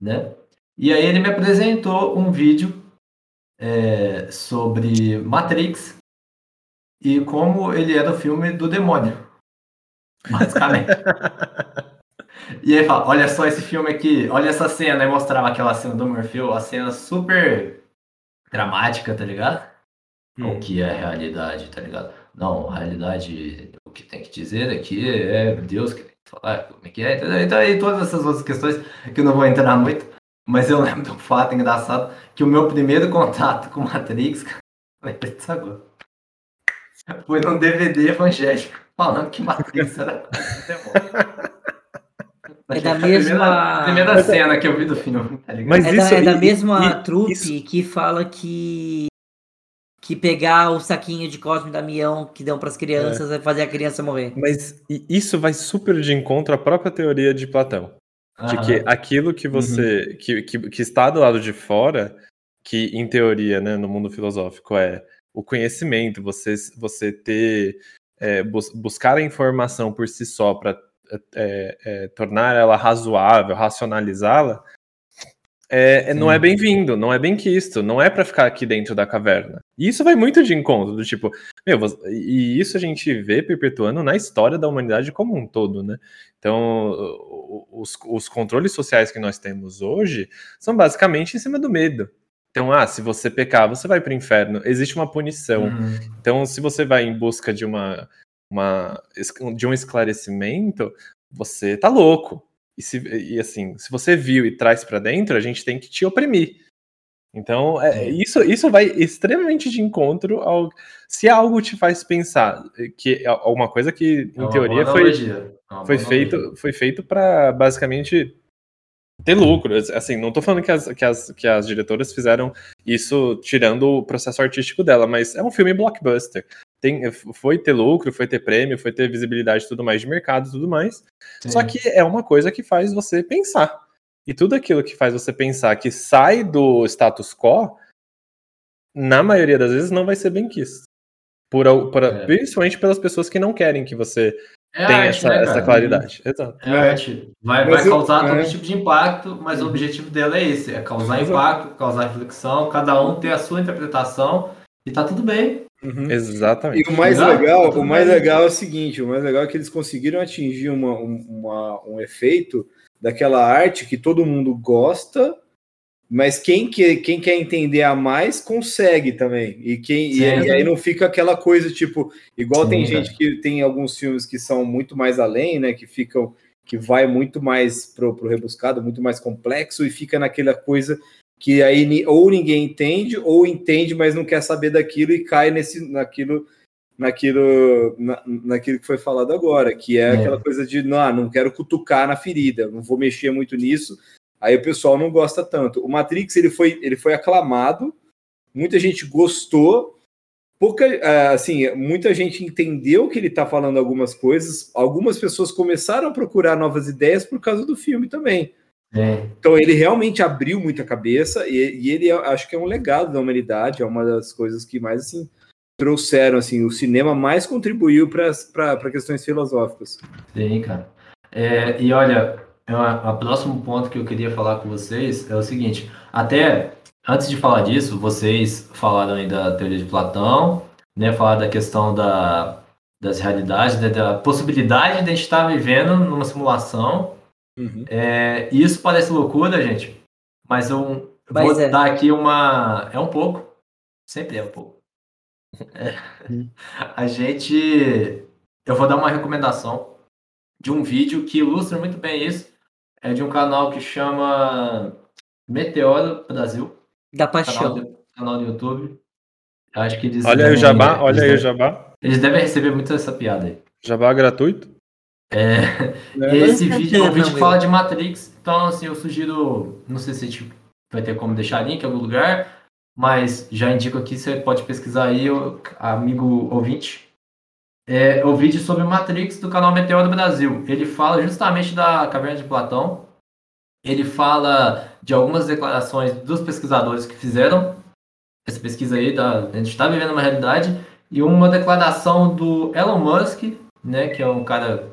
né? E aí ele me apresentou um vídeo é, sobre Matrix, e como ele era o filme do demônio. Basicamente. [laughs] e aí fala, olha só esse filme aqui, olha essa cena, e mostrava aquela cena do Murphy, a cena super dramática, tá ligado? Hum. O que é realidade, tá ligado? Não, realidade, o que tem que dizer aqui é Deus que tem que falar, como é que é, então, e todas essas outras questões que eu não vou entrar muito, mas eu [laughs] lembro de um fato engraçado, que o meu primeiro contato com Matrix, [laughs] lembrei disso agora foi num DVD evangélico falando que Matrix era É da mesma. Primeira, primeira cena que eu vi do filme, tá? Mas é, isso, da, é da mesma e, trupe isso... que fala que. Que pegar o saquinho de Cosme e Damião que dão para as crianças é. vai fazer a criança morrer. Mas isso vai super de encontro à própria teoria de Platão. De que aquilo que você. Uhum. Que, que, que está do lado de fora, que em teoria, né, no mundo filosófico, é o conhecimento, você, você ter é, bus, buscar a informação por si só para é, é, tornar ela razoável, racionalizá-la, é, é não é bem-vindo, não é bem quisto, não é para ficar aqui dentro da caverna. E isso vai muito de encontro, do tipo, meu, e isso a gente vê perpetuando na história da humanidade como um todo, né? Então, os, os controles sociais que nós temos hoje são basicamente em cima do medo. Então, ah, se você pecar, você vai para o inferno. Existe uma punição. Uhum. Então, se você vai em busca de uma, uma de um esclarecimento, você tá louco. E, se, e assim, se você viu e traz para dentro, a gente tem que te oprimir. Então, é, isso, isso vai extremamente de encontro ao. Se algo te faz pensar que é uma coisa que, em é teoria, foi, é foi, feito, foi feito para basicamente ter lucro. Assim, não tô falando que as, que, as, que as diretoras fizeram isso tirando o processo artístico dela, mas é um filme blockbuster. Tem, foi ter lucro, foi ter prêmio, foi ter visibilidade tudo mais de mercado tudo mais. Sim. Só que é uma coisa que faz você pensar. E tudo aquilo que faz você pensar que sai do status quo, na maioria das vezes não vai ser bem quisto. Por, por, é. Principalmente pelas pessoas que não querem que você é tem arte, essa, né, essa, claridade. Exato. É, arte. Vai, vai causar todo é. tipo de impacto, mas o objetivo dela é esse: é causar Exato. impacto, causar reflexão, cada um ter a sua interpretação e tá tudo bem. Uhum. Exatamente. E o mais Exato, legal, tá o mais bem. legal é o seguinte: o mais legal é que eles conseguiram atingir uma, uma, um efeito daquela arte que todo mundo gosta, Mas quem, que, quem quer entender a mais consegue também. E, quem, e, Sim. e aí não fica aquela coisa tipo, igual Sim, tem cara. gente que tem alguns filmes que são muito mais além, né? Que ficam, que vai muito mais pro, pro rebuscado, muito mais complexo, e fica naquela coisa que aí ou ninguém entende, ou entende, mas não quer saber daquilo e cai nesse, naquilo, naquilo, na, naquilo que foi falado agora, que é, É. aquela coisa de não, ah, não quero cutucar na ferida, não vou mexer muito nisso, Aí o pessoal não gosta tanto. O Matrix ele foi, ele foi aclamado, muita gente gostou, pouca, ah, assim, muita gente entendeu que ele está falando algumas coisas. Algumas pessoas começaram a procurar novas ideias por causa do filme também. É. Então ele realmente abriu muita cabeça e, e ele é- acho que é um legado da humanidade, é uma das coisas que mais assim trouxeram assim, o cinema mais contribuiu para questões filosóficas. Sim, cara. É, e olha, é o próximo ponto que eu queria falar com vocês é o seguinte: até antes de falar disso, vocês falaram aí da teoria de Platão, né? Falaram da questão da, das realidades, da, da possibilidade de a gente estar vivendo numa simulação. Uhum. É, e isso parece loucura, gente, mas eu Mas vou é. dar aqui uma. É um pouco. Sempre é um pouco. É. [laughs] A gente. Eu vou dar uma recomendação de um vídeo que ilustra muito bem isso. É de um canal que chama Meteoro Brasil. Da Canal, paixão. do- canal do YouTube. Eu Acho que eles. Olha aí o devem- jabá, eles olha aí o devem- jabá. Eles devem receber muito essa piada aí. Jabá gratuito? É, É, esse vídeo é não, vídeo fala de Matrix, então assim, eu sugiro, não sei se a gente vai ter como deixar link em algum lugar, mas já indico aqui, você pode pesquisar aí, o amigo ouvinte. É o vídeo sobre Matrix do canal Meteoro do Brasil. Ele fala justamente da caverna de Platão. Ele fala de algumas declarações dos pesquisadores que fizeram essa pesquisa aí, da, a gente está vivendo uma realidade, e uma declaração do Elon Musk, né, que é um cara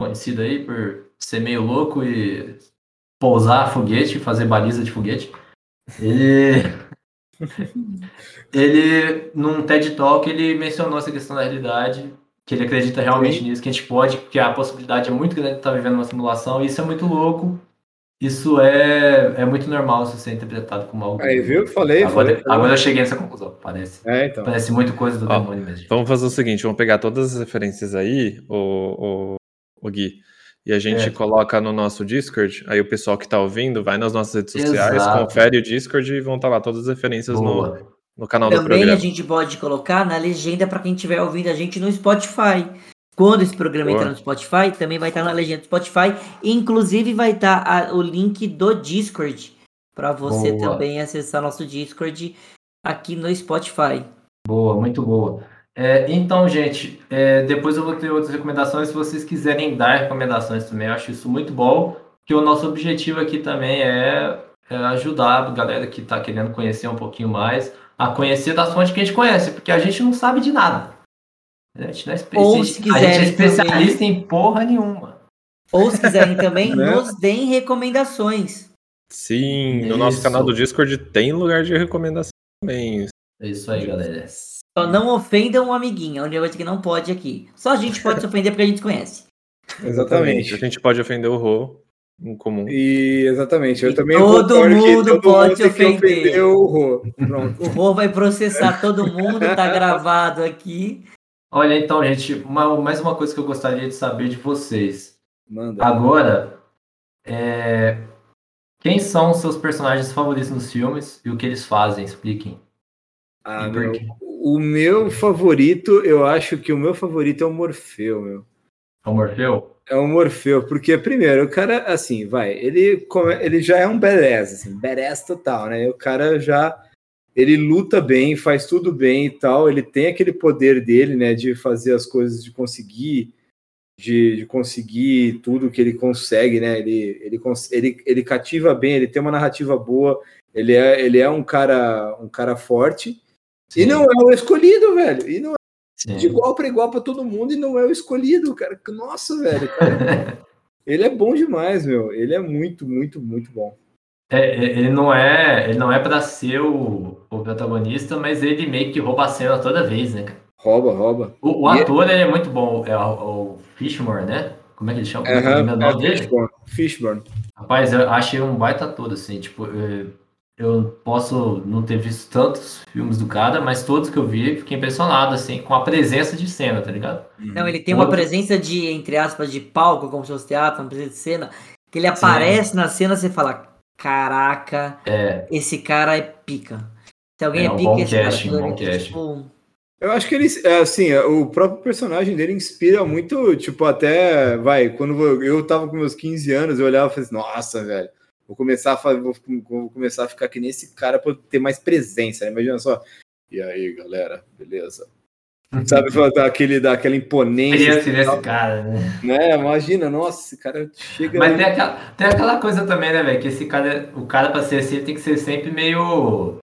conhecido aí por ser meio louco e pousar foguete, fazer baliza de foguete. Ele, [laughs] ele num TED Talk, ele mencionou essa questão da realidade, que ele acredita realmente nisso, que a gente pode, que a possibilidade é muito grande de estar vivendo uma simulação, e isso é muito louco. Isso é, é muito normal isso ser interpretado como algo. Aí, viu? Falei, Agora, falei. falei. agora eu cheguei nessa conclusão. Parece, É, então. parece muito coisa do Ó, demônio mesmo. Vamos fazer o seguinte, vamos pegar todas as referências aí, o, o, o Gui, e a gente É. coloca no nosso Discord, aí o pessoal que tá ouvindo vai nas nossas redes sociais, Exato. confere o Discord e vão estar lá todas as referências Boa. no canal do Também a programa. gente pode colocar na legenda para quem estiver ouvindo a gente no Spotify. Quando esse programa Boa. entrar no Spotify, também vai estar na legenda do Spotify. Inclusive vai estar a- o link do Discord para você Boa. também acessar nosso Discord aqui no Spotify. Boa, muito boa. É, então, gente, é, depois eu vou ter outras recomendações. Se vocês quiserem dar recomendações também, eu acho isso muito bom. Que o nosso objetivo aqui também é, é ajudar a galera que está querendo conhecer um pouquinho mais a conhecer das fontes que a gente conhece, porque a gente não sabe de nada. A gente não é, espe- Ou se gente- a gente é quiserem especialista em porra nenhuma. Ou se quiserem também, [laughs] Né? nos deem recomendações. Sim, no nosso Isso. canal do Discord tem lugar de recomendação também. É isso aí, galera. Só não ofendam um amiguinho, a única coisa que não pode aqui. Só a gente pode se ofender porque a gente conhece. Exatamente. A gente pode ofender o Rô comum. E exatamente, eu E também todo mundo todo pode mundo ofender. ofender o Rô. Pronto. O Rô vai processar todo mundo, tá gravado aqui. Olha, então, gente, uma- mais uma coisa que eu gostaria de saber de vocês. Manda. Agora, é, quem são os seus personagens favoritos nos filmes e o que eles fazem? Expliquem. Ah, meu, o meu favorito, eu acho que o meu favorito é o Morfeu, meu. É o Morfeu? É o Morfeu, porque primeiro, o cara, assim, vai, ele, come- ele já é um badass, assim, badass total, né? O cara já, ele luta bem, faz tudo bem e tal, ele tem aquele poder dele, né, de fazer as coisas, de conseguir, de, de conseguir tudo que ele consegue, né? Ele, ele, ele, ele cativa bem, ele tem uma narrativa boa, ele é, ele é um cara, um cara forte, e não é o escolhido, velho, e não Sim. de igual para igual para todo mundo e não é o escolhido, cara. Nossa, velho. cara. [laughs] ele é bom demais, meu. Ele é muito, muito, muito bom. É, é, ele não é, ele não é para ser o, o protagonista, mas ele meio que rouba a cena toda vez, né? cara? Rouba, rouba. O, o E- ator ele é muito bom, é o, o Fishmore, né? Como é que ele chama? Como é é é? Fishburne. Fishburne. Rapaz, eu achei um baita ator, assim, tipo, é, eu posso não ter visto tantos filmes do cara, mas todos que eu vi, fiquei impressionado, assim, com a presença de cena, tá ligado? Não, ele tem uma Outro- presença de, entre aspas, de palco, como se fosse teatro, uma presença de cena, que ele aparece na cena você fala, caraca, É, esse cara é pica. Se alguém É é, um pica, bom esse cara. casting, bom casting. tipo, Eu acho que ele, é, assim, o próprio personagem dele inspira muito, tipo, até, vai, quando eu- eu tava com meus 15 anos, eu olhava e falei assim, nossa, velho, vou começar a, vou, vou começar a ficar que nem esse cara pra eu ter mais presença, né? Imagina só. E aí, galera, beleza? Sabe, dar aquele, dar aquela imponência, queria ser esse cara, né? né? Imagina, nossa, esse cara chega... Mas tem aquela, tem aquela coisa também, né, velho? Que esse cara, o cara pra ser assim, ele tem que ser sempre meio.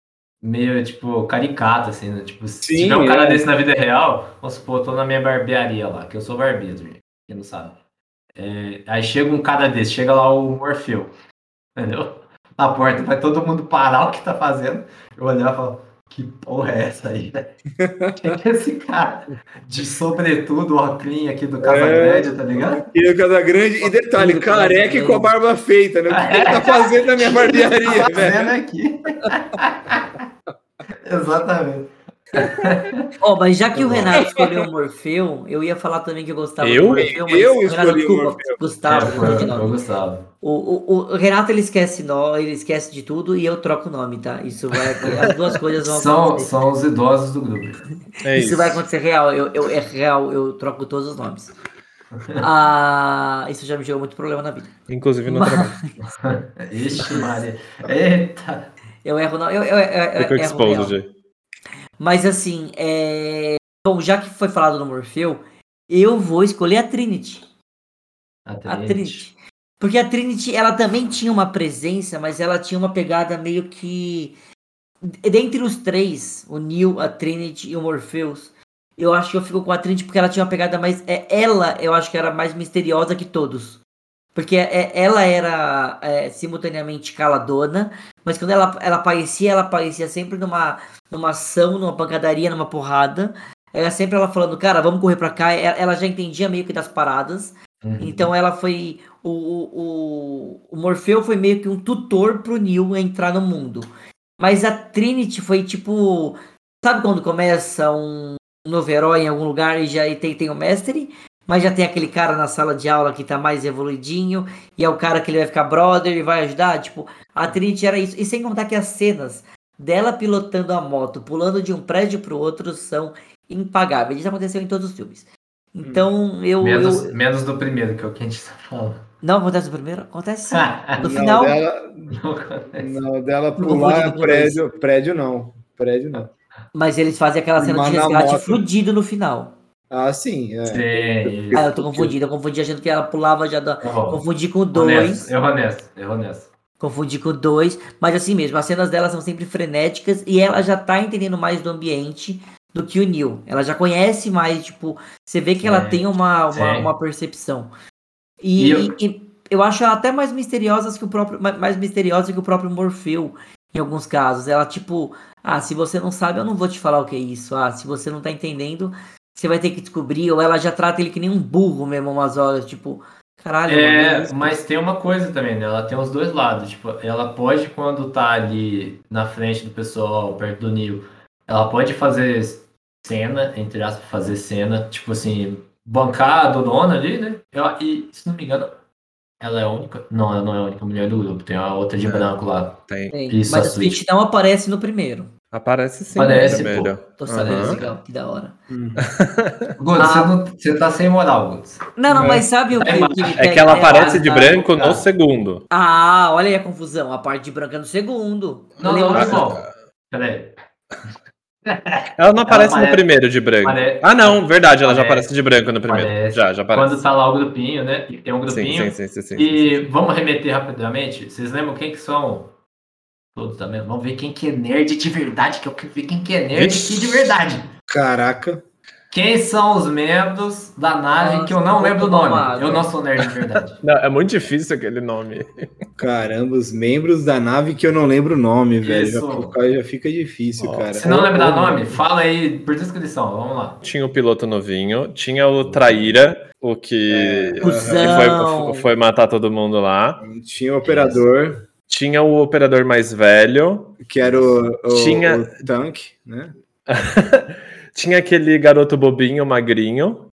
meio, tipo, caricato, assim, né? Tipo, se Sim, tiver um cara é. desse na vida real, vamos supor, eu tô na minha barbearia lá, que eu sou barbeiro, gente, quem não sabe. É, aí chega um cara desse, chega lá o Morfeu, entendeu? Na porta, vai todo mundo parar o que tá fazendo. Eu olhar e falar, que porra é essa aí, velho? [laughs] Quem que é esse cara? De sobretudo, o óculos aqui do Casa É. Grande, tá ligado? E o Casa Grande, e detalhe, careca e com a barba feita, né? O que ele tá fazendo na minha [laughs] barbearia, tá velho? fazendo aqui. [laughs] Exatamente. Ó, mas já que o Tá bom. Renato escolheu o Morfeu, eu ia falar também que eu gostava Eu? do Morfeu, mas Eu o Renato, escolhi o desculpa, Morfeu. Gustavo, É, eu eu gostava. O, o, o Renato ele esquece nó, ele esquece de tudo e eu troco o nome, tá? Isso vai as duas coisas vão São, acontecer. são os idosos do grupo. É isso, isso. vai acontecer real, eu, eu é real, eu troco todos os nomes. [laughs] Ah, isso já me gerou muito problema na vida. Inclusive no Mas- trabalho. [laughs] Ixi, Maria. Eita. Eu erro não, eu, eu, eu, eu erro aí. Mas assim, é... bom, já que foi falado no Morfeu, eu vou escolher a Trinity. A Trinity. Porque a Trinity, ela também tinha uma presença, mas ela tinha uma pegada meio que. Dentre os três, o Neo, a Trinity e o Morpheus, eu acho que eu fico com a Trinity porque ela tinha uma pegada mais. É, ela, eu acho que era mais misteriosa que todos. Porque é, ela era é, simultaneamente caladona, mas quando ela, ela aparecia, ela aparecia sempre numa, numa ação, numa pancadaria, numa porrada. Era sempre ela falando, cara, vamos correr pra cá. Ela, ela já entendia meio que das paradas. Uhum. Então ela foi. O, o, o, Morfeu foi meio que um tutor pro Neo entrar no mundo. Mas a Trinity foi tipo. Sabe quando começa um novo herói em algum lugar e já tem, tem o mestre? Mas já tem aquele cara na sala de aula que tá mais evoluidinho, e é o cara que ele vai ficar brother e vai ajudar. Tipo, a Trinity era isso. E sem contar que as cenas dela pilotando a moto, pulando de um prédio pro outro, são impagáveis. Isso aconteceu em todos os filmes. Então eu. Menos, eu... menos do primeiro, que é o que a gente tá falando. Não acontece no primeiro? Acontece sim. [laughs] No Não, final. dela, Não não, dela Não pular de prédio, prédio não. Prédio não. Mas eles fazem aquela cena Mas de resgate fudido no final. Ah, sim. É. Sim. Ah, eu tô confundido. Eu confundi achando que ela pulava já da. Errou. Confundi com 2. Errou nessa, errou nessa. Confundi com 2. Mas assim mesmo, as cenas dela são sempre frenéticas e ela já tá entendendo mais do ambiente do que o Neil. Ela já conhece mais, tipo, você vê que ela Sim, tem uma, uma, uma percepção. E, E eu- e- eu acho ela até mais misteriosa que o próprio. ma- Mais misteriosa que o próprio Morfeu, em alguns casos. Ela, tipo, ah, se você não sabe, eu não vou te falar o que é isso. Ah, se você não tá entendendo, você vai ter que descobrir. Ou ela já trata ele que nem um burro mesmo, umas horas, tipo, caralho, É, mano, mas tem uma coisa também, né? Ela tem os dois lados. Tipo, ela pode, quando tá ali na frente do pessoal, perto do Nil, ela pode fazer cena, entre aspas, fazer cena, tipo assim, bancar a dona ali, né? Ela- e, se não me engano, ela é a única. Não, ela não é a única mulher do grupo, tem a outra de É. branco lá. Tem. Tem. Isso, Mas a Switch. não aparece no primeiro. Aparece sim Aparece, no primeiro. Tô sabendo, Aham. legal, que da hora. [laughs] Guto, Ah. você, não, você tá sem moral, Guto. Não, não, É. mas sabe o que, o que É que ela nela? aparece de tá, branco tá. no segundo. Ah, olha aí a confusão. A parte de branca é no segundo. Não, não, não, não. Peraí. [laughs] Ela não aparece no aparece- primeiro de branco. apare- Ah, não, verdade, ela já aparece- aparece de branco no primeiro. aparece. Já, já aparece. Quando tá lá o grupinho, né? E Tem um Sim, grupinho. sim, sim, sim, sim, E vamos remeter rapidamente. Vocês lembram quem que são? Todos também. Vamos ver quem que é nerd de verdade, que eu quero ver quem que é nerd Vixe. aqui de verdade. Caraca. Quem são os membros da nave Nossa, que eu não lembro o nome? água. Eu não sou nerd de verdade. [laughs] Não, é muito difícil aquele nome. Caramba, os membros da nave que eu não lembro o nome, velho. Já, já fica difícil, Ó, cara. Se não lembrar ô, nome, fala aí por descrição. Vamos lá. Tinha o piloto novinho, tinha o Traíra, o que, que Cusão. foi, foi matar todo mundo lá. Tinha o operador. Tinha o operador mais velho. Que era o, o, Tinha- o Tank, né? [laughs] Tinha aquele garoto bobinho, magrinho.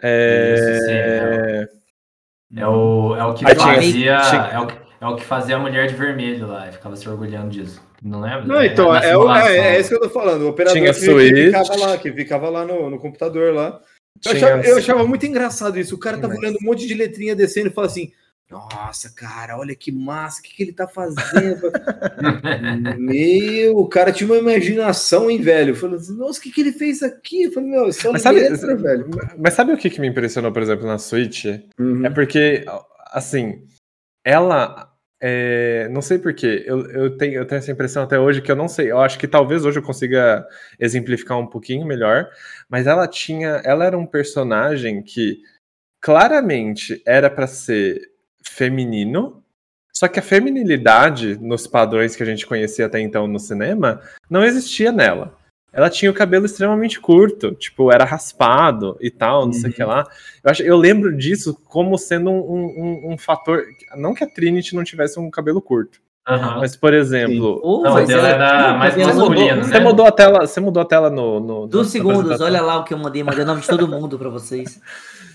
É... Isso, sim, É o, é o que fazia. tinha- É, o, que- é o que fazia a mulher de vermelho lá. e Ficava se orgulhando disso. Não lembra? Não, então, é, o- simulação. é, é isso que eu tô falando. O operador Tinha que, que Switch. ficava lá, que ficava lá no, no computador lá. Eu Tinha- achava, eu achava muito engraçado isso. O cara tava olhando um monte de letrinha descendo e fala assim: Nossa, cara, olha que massa, o que, que ele tá fazendo? [laughs] meu, o cara tinha uma imaginação, hein, velho? Falando assim, nossa, o que, que ele fez aqui? Eu falei, meu, isso é Mas sabe, letra, velho. mas sabe o que, que me impressionou, por exemplo, na Switch? Uhum. É porque, assim, ela. é, não sei porquê, eu, eu, tenho, eu tenho essa impressão até hoje que eu não sei. Eu acho que talvez hoje eu consiga exemplificar um pouquinho melhor, mas ela tinha. Ela era um personagem que claramente era para ser feminino, só que a feminilidade nos padrões que a gente conhecia até então no cinema não existia nela. Ela tinha o cabelo extremamente curto, tipo, era raspado e tal, não sei o que lá. Eu, acho, eu lembro disso como sendo um, um, um fator. Não que a Trinity não tivesse um cabelo curto, Aham. mas, por exemplo. Oh, Não, mas ela ela era mais cabelo Você no- masculina, mudou, né? você mudou a tela, você mudou a tela no. no Dois na segundos, olha lá o que eu mandei, mandei o nome de todo mundo pra vocês. [laughs]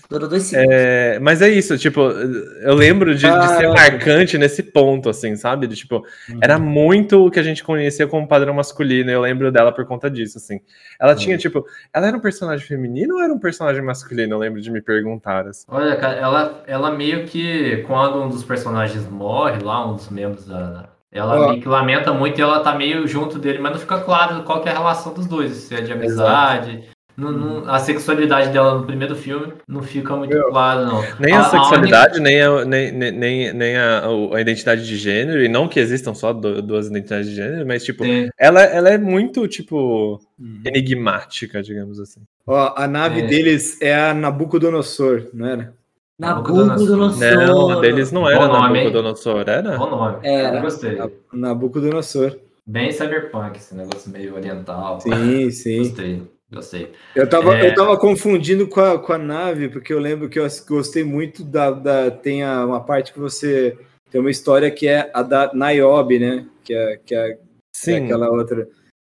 Durou dois segundos. É, mas é isso, tipo, eu lembro de, de ser marcante nesse ponto, assim, sabe? De, tipo, era muito o que a gente conhecia como padrão masculino, e eu lembro dela por conta disso, assim. Ela tinha, tipo, ela era um personagem feminino ou era um personagem masculino? Eu lembro de me perguntar, assim. Olha, cara, ela, ela meio que, quando um dos personagens morre lá, um dos membros da. Ela Ó. meio que lamenta muito e ela tá meio junto dele, mas não fica claro qual que é a relação dos dois, se é de amizade. Não, não- a sexualidade dela no primeiro filme não fica muito Meu. claro, não. Nem a, a sexualidade, nem, a, nem, nem, nem, a, a identidade de gênero, e não que existam só du- duas identidades de gênero, mas, tipo, ela, ela é muito, tipo, Uhum. enigmática, digamos assim. Ó, a nave É. deles é a Nabucodonosor, não era? Nabucodonosor. Não, a deles não era Bom nome, hein? Nabucodonosor, era? Bom nome. Era. Eu gostei. Nabucodonosor. Bem cyberpunk, esse negócio meio oriental. Sim, sim. Gostei, gostei. Eu tava, É. eu tava confundindo com a, com a nave, porque eu lembro que eu gostei muito da. da tem a- uma parte que você. Tem uma história que é a da Niobe, né? Que é, que é, que é Sim. aquela outra.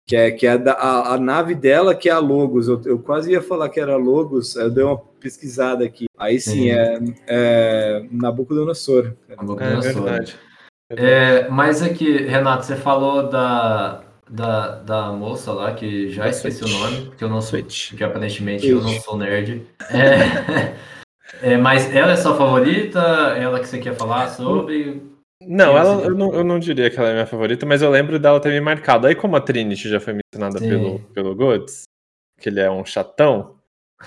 Que é, que é a, da- a, a nave dela, que é a Logos. Eu, eu quase ia falar que era Logos, eu dei uma pesquisada aqui. Aí sim, Sim. é, é Nabucodonosor. É Nabucodonosor. verdade. É, mas aqui, Renato, você falou da, da, da moça lá, que já Da esqueci Switch. o nome, que eu não sou, Switch. que aparentemente eu não Switch. sou nerd. É, [laughs] é, mas ela é sua favorita? Ela que você quer falar sobre? Não, ela, sim. eu, não, eu não diria que ela é minha favorita, mas eu lembro dela ter me marcado. Aí, como a Trinity já foi mencionada Sim. pelo, pelo Goods, que ele é um chatão,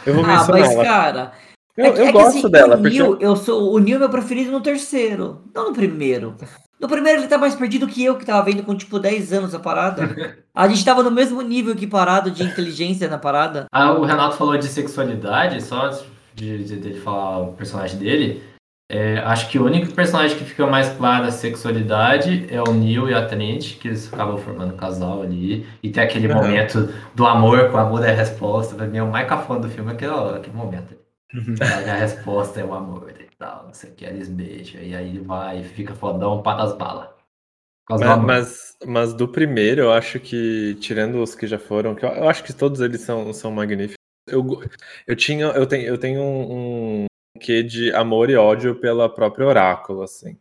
eu vou Ah, mencionar mas ela. cara. Eu, é que- eu é que, gosto assim, dela, o porque. Neil, eu sou, o Neil é meu preferido no terceiro, não no primeiro. No primeiro ele tá mais perdido que eu, que tava vendo com tipo 10 anos a parada. [laughs] A gente tava no mesmo nível que parado de inteligência na parada. Ah, o Renato falou de sexualidade, só antes de, de, dele falar o personagem dele. É, acho que o único personagem que fica mais claro a sexualidade é o Neil e a Trinity, que eles acabam formando um casal ali. E tem aquele Uhum. momento do amor, que o amor é a resposta. Pra mim, é o mais cafona do filme, aquele, aquele momento. Aí a resposta é o amor e tal, não sei o que, eles beijam. E aí vai, fica fodão, pata as balas. Mas, amor. mas, mas do primeiro, eu acho que, tirando os que já foram, que eu, eu acho que todos eles são, são magníficos. Eu, eu, tinha, eu, tenho, eu tenho um, um quê de amor e ódio pela própria Oráculo, assim.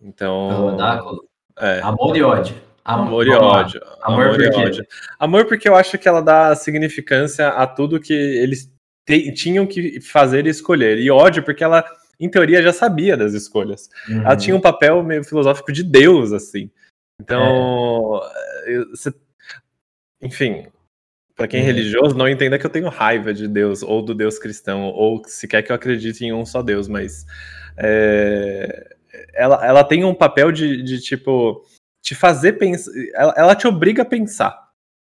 Então. Oráculo. É. Amor e ódio. Am- Amor e ódio. Amor Amor, e quê? ódio. Amor porque eu acho que ela dá significância a tudo que eles te- tinham que fazer e escolher. E ódio porque ela, em teoria, já sabia das escolhas. Ela Uhum. tinha um papel meio filosófico de Deus, assim. Então, você- enfim, para quem é Uhum. religioso, não entenda que eu tenho raiva de Deus, ou do Deus cristão, ou se quer que eu acredite em um só Deus, mas é, ela, ela tem um papel de, de, tipo, te fazer pensar, ela, ela te obriga a pensar.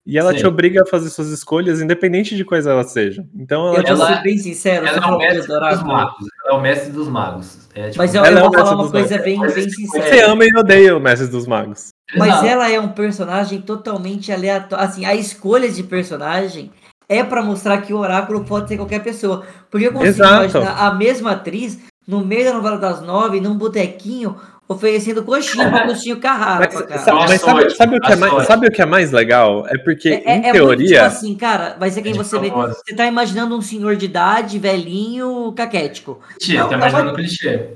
E ela Sim. te obriga a fazer suas escolhas, independente de quais elas sejam. Então, ela, Eu vou Ela- ser bem sincero, Ela é falou mestre dos. É o mestre dos magos. É, tipo, Mas eu, Ela eu é o vou falar uma coisa magos. bem, bem sincera. você ama e odeia o Mestre dos Magos. Mas Exato. ela é um personagem totalmente aleatório. Assim, a escolha de personagem é pra mostrar que o oráculo pode ser qualquer pessoa. Porque eu consigo Exato. imaginar a mesma atriz no meio da novela das nove, num botequinho, oferecendo coxinha pra Agostinho Carrara. Mas, mas sabe, sabe o que é mais, sabe o que é mais legal? É porque, É, é- em é muito teoria. tipo assim, cara, vai ser quem de você vê. Você tá imaginando um senhor de idade, velhinho, caquético. Clichê, Não, tá imaginando clichê.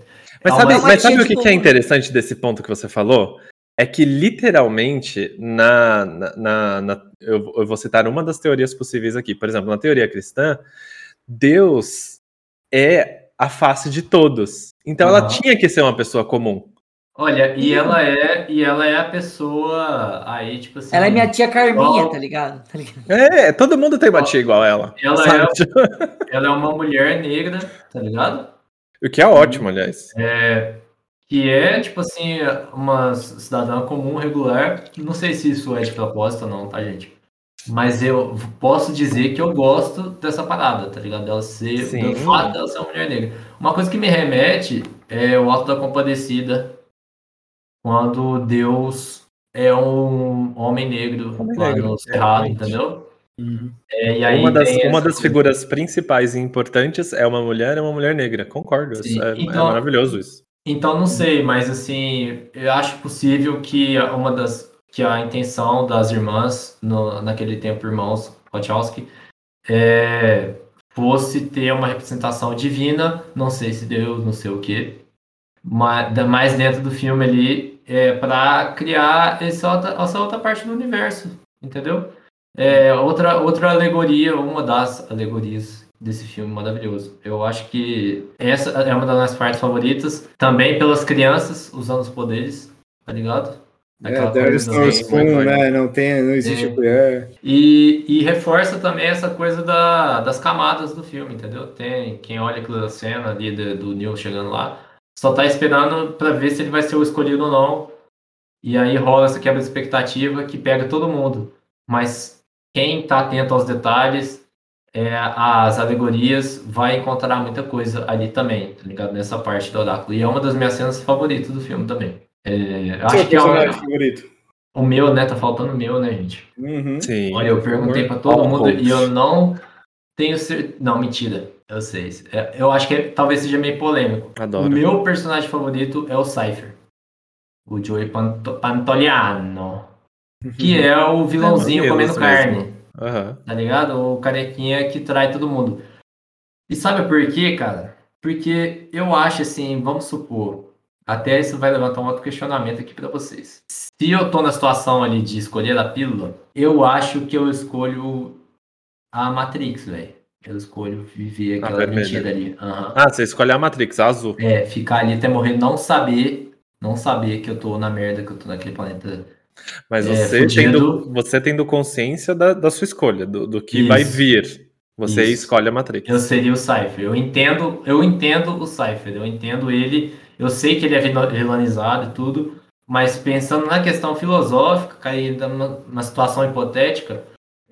Mas sabe, mas- sabe o que, tipo- que é interessante desse ponto que você falou? É que literalmente, na, na, na- na- eu, eu vou citar uma das teorias possíveis aqui. Por exemplo, na teoria cristã, Deus é a face de todos. Então ela Aham. tinha que ser uma pessoa comum. Olha, e ela é, e ela é a pessoa aí, tipo assim. Ela é minha tia Carminha, tá ligado? Tá ligado? É, todo mundo tem uma tia igual a ela. Ela é, [laughs] ela é uma mulher negra, tá ligado? O que é ótimo, aliás. É, que é, tipo assim, uma cidadã comum, regular. Não sei se isso é de propósito ou não, tá, gente? Mas eu posso dizer que eu gosto dessa parada, tá ligado? Dela ser, Sim. do fato dela ser uma mulher negra. Uma coisa que me remete é o Alto da Compadecida, quando Deus é um homem negro Homem lá negro, no Cerrado, exatamente. entendeu? Uhum. É, e aí uma das, uma essa das coisa. figuras principais e importantes é uma mulher, é uma mulher negra. Concordo. É, é então- maravilhoso isso. Então não sei, mas assim, eu acho possível que uma das que a intenção das irmãs no, naquele tempo irmãos Wachowski é, fosse ter uma representação divina, não sei se Deus, não sei o que, mas mais dentro do filme ali é para criar essa outra, essa outra parte do universo, entendeu? É, outra outra alegoria, uma das alegorias desse filme maravilhoso. Eu acho que essa é uma das minhas partes favoritas. Também pelas crianças usando os poderes, tá ligado? É, there is no spoon, né? Não, tem, não existe É. colher. E, e reforça também essa coisa da- das camadas do filme, entendeu? Tem quem olha aquela cena ali do, do Neil chegando lá, só tá esperando pra ver se ele vai ser o escolhido ou não. E aí rola essa quebra de expectativa que pega todo mundo. Mas quem tá atento aos detalhes, é, às alegorias, vai encontrar muita coisa ali também, tá ligado? Nessa parte do oráculo. E é uma das minhas cenas favoritas do filme também. É, eu acho que é o, favorito. o meu, né? Tá faltando o meu, né, gente? Uhum. Sim. Olha, eu perguntei pra todo mundo e eu não tenho certeza. Não, mentira. Eu sei. É, Eu acho que é- talvez seja meio polêmico. Adoro. O meu personagem favorito é o Cypher. O Joey Panto- Pantoliano. [laughs] Que é o vilãozinho É, comendo carne. Aham. Tá ligado? O carequinha que trai todo mundo. E sabe por quê, cara? Porque eu acho assim, vamos supor. Até isso vai levantar um outro questionamento aqui pra vocês. Se eu tô na situação ali de escolher a pílula, eu acho que eu escolho a Matrix, velho. Eu escolho viver aquela vermelha. mentira ali. Aham. Ah, você escolhe a Matrix, a azul. É, ficar ali até morrer, não saber, não saber que eu tô na merda, que eu tô naquele planeta. Mas É, você, fudido. tendo, você tendo consciência da, da sua escolha, do, do que Isso. vai vir. Você Isso. escolhe a Matrix. Eu seria o Cypher. Eu entendo, eu entendo o Cypher. Eu entendo ele. Eu sei que ele é vilanizado e tudo. Mas pensando na questão filosófica, cair numa numa situação hipotética,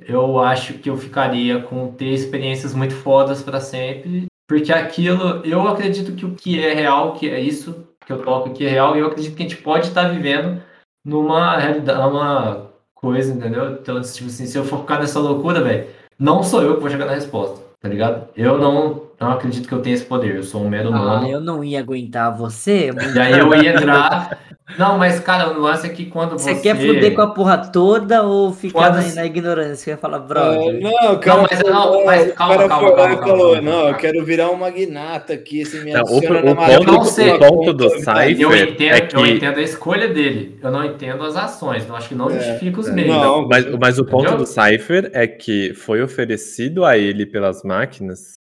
eu acho que eu ficaria com ter experiências muito fodas para sempre. Porque aquilo, eu acredito que o que é real, que é isso que eu toco que é real, e eu acredito que a gente pode estar vivendo numa realidade, numa coisa, entendeu? Então, tipo assim, se eu for ficar nessa loucura, velho, não sou eu que vou chegar na resposta, tá ligado? Eu não, não acredito que eu tenha esse poder, eu sou um mero Ah, humano. eu não ia aguentar você. E aí eu ia entrar. Não, mas, cara, o lance é que quando Você você. quer fuder com a porra toda ou ficar Quando na, na ignorância? Você ia falar, Ah, brother. não, o cara, Não, mas não, mas calma, o cara calma, calma, calma, falou, calma. não, eu quero virar um magnata aqui, você me Não, o, adiciona o na ponto, Eu não sei. o ponto do conta, Eu Cypher entendo, é que. eu entendo a escolha dele. Eu não entendo as ações. Eu acho que não É, justifica os é. meios. Não, Mas, mas o ponto Entendeu? do Cypher é que foi oferecido a ele pelas máquinas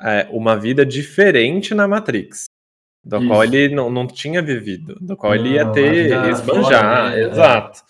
é, uma vida diferente na Matrix. Do Isso. qual ele não, não tinha vivido, do qual ele ia Não, ter, esbanjar, fora, né? exato.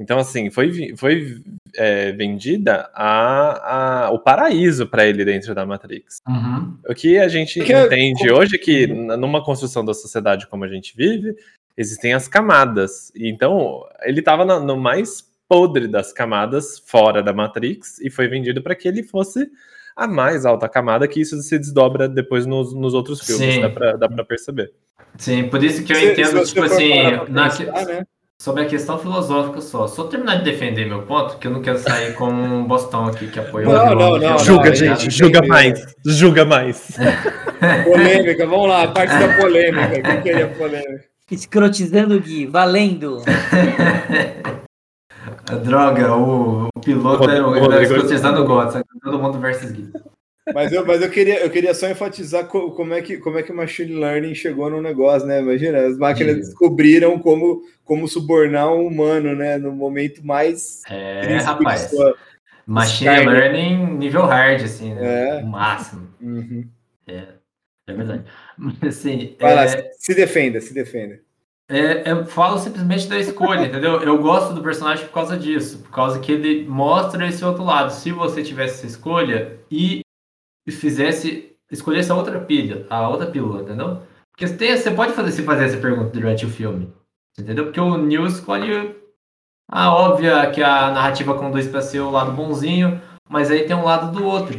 Então, assim, foi, foi é, vendida a, a- o paraíso para ele dentro da Matrix. Uhum. O que a gente Porque- entende hoje é que numa construção da sociedade como a gente vive, existem as camadas. E Então, ele estava no mais podre das camadas fora da Matrix e foi vendido para que ele fosse a mais alta camada, que isso se desdobra depois nos, nos outros filmes, Sim. dá pra, dá pra perceber. Sim, por isso que eu Se- se entendo, você tipo assim, na, pensar, né? sobre a questão filosófica só. Só terminar de defender meu ponto, que eu não quero sair como um bostão aqui que apoia o Não, vilão não, do não, julga, ligado? gente, julga entendeu? mais, julga mais. [laughs] Polêmica, vamos lá, a parte da polêmica. O que que é a polêmica? Escrotizando o Gui, valendo. [laughs] A droga, o, o piloto é o é o sabe? todo mundo versus Gui. Mas eu, mas eu queria, eu queria só enfatizar co- como é que como é que o machine learning chegou no negócio, né? Imagina, as máquinas Diga. descobriram como como subornar um humano, né? No momento mais É, rapaz. sua- Machine Skynet. Learning nível hard, assim, né? É. O máximo. Uhum. É, é verdade. Mas, assim, Vai lá, é, se- se defenda, se defenda. É, eu falo simplesmente da escolha, entendeu? Eu gosto do personagem por causa disso, por causa que ele mostra esse outro lado. Se você tivesse essa escolha e fizesse, escolhesse a outra pilha, a outra pílula, entendeu? Porque você, tem- você pode fazer, se fazer essa pergunta durante o filme, entendeu? Porque o Neil escolhe a óbvia que a narrativa conduz para ser o lado bonzinho, mas aí tem um lado do outro.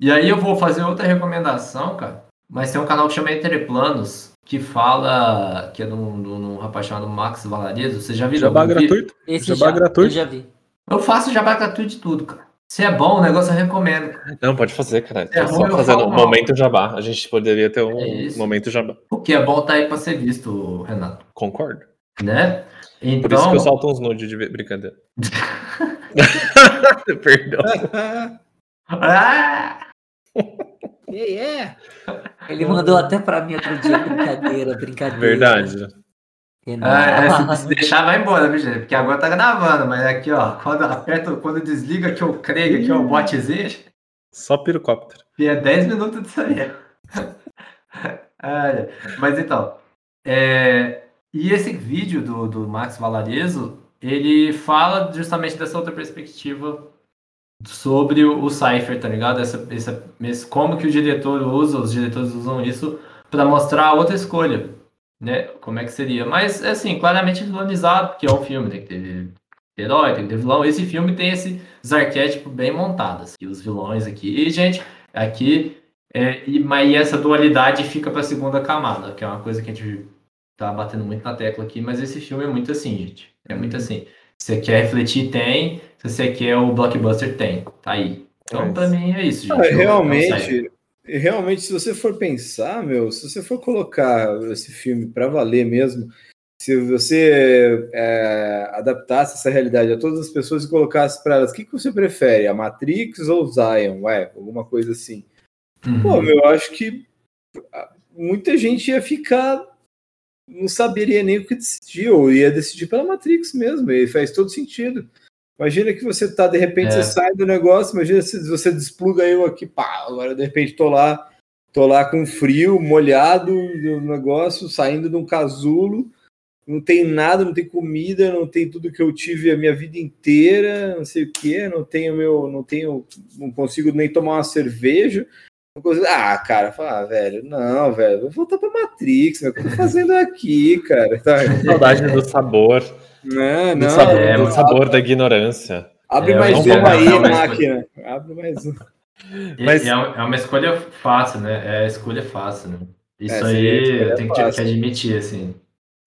E aí eu vou fazer outra recomendação, cara. Mas tem um canal que chama Entre Planos, que fala, que é de um, de um rapaz chamado Max Valarezo. Você já viu? Jabá gratuito? Esse Jabá já, gratuito? eu já vi. Eu faço jabá gratuito de tudo, cara. Se é bom o negócio, eu recomendo. Não, pode fazer, cara. É só fazendo um momento jabá. A gente poderia ter um É momento jabá. O que é bom tá aí pra ser visto, Renato. Concordo. Né? Por isso Então, que eu solto uns nudes de brincadeira. [laughs] [laughs] Perdão. Ah! [laughs] Ele mandou até pra mim outro dia, brincadeira, brincadeira. Verdade. Ah, é, se, deixar, vai embora, viu, gente? Porque agora tá gravando, mas aqui, ó, quando aperta, quando desliga aqui o Craig, aqui, ó, o botzinho, Só pirocóptero. e é 10 minutos disso aí. Ai, mas então, é, e esse vídeo do, do Max Valarezo, ele fala justamente dessa outra perspectiva sobre o, o Cypher, tá ligado? Essa, essa, esse- como que o diretor usa, os diretores usam isso para mostrar outra escolha, né? Como é que seria? Mas, assim, claramente vilanizado, porque é um filme, tem que ter herói, tem que ter vilão. Esse filme tem esses arquétipos bem montados, e os vilões aqui. E, gente, aqui, é, e, mas essa dualidade fica para a segunda camada, que é uma coisa que a gente tá batendo muito na tecla aqui, mas esse filme é muito assim, gente. É muito assim. Se você quer refletir, tem. Se você quer o blockbuster, tem. Tá aí. Então, É pra mim, é isso, gente. Ah, realmente, realmente, se você for pensar, meu, se você for colocar esse filme para valer mesmo, se você é, adaptasse essa realidade a todas as pessoas e colocasse para elas, o que, que você prefere, a Matrix ou Zion? Ué, alguma coisa assim. Uhum. Pô, meu, eu acho que ah, muita gente ia ficar. Não saberia nem o que decidir, ou ia decidir pela Matrix mesmo, e faz todo sentido. Imagina que você tá, de repente, É. você sai do negócio, imagina se você despluga eu aqui, pá, agora de repente tô lá, tô lá com frio, molhado no negócio, saindo de um casulo, não tem nada, não tem comida, não tem tudo que eu tive a minha vida inteira, não sei o que, não tenho meu, não tenho, não consigo nem tomar uma cerveja. Ah, cara, fala, ah, velho, não, velho, vou voltar pra Matrix, meu, o que eu tô fazendo aqui, cara? [laughs] Tá, Saudade do sabor. não, Do não, sabor, é, do sabor da ignorância. abre É, mais não uma aí, máquina. Abre mais uma. Mas- é, um- é uma escolha fácil, né? É a escolha fácil, né? Isso É, aí eu tenho que, que admitir, assim.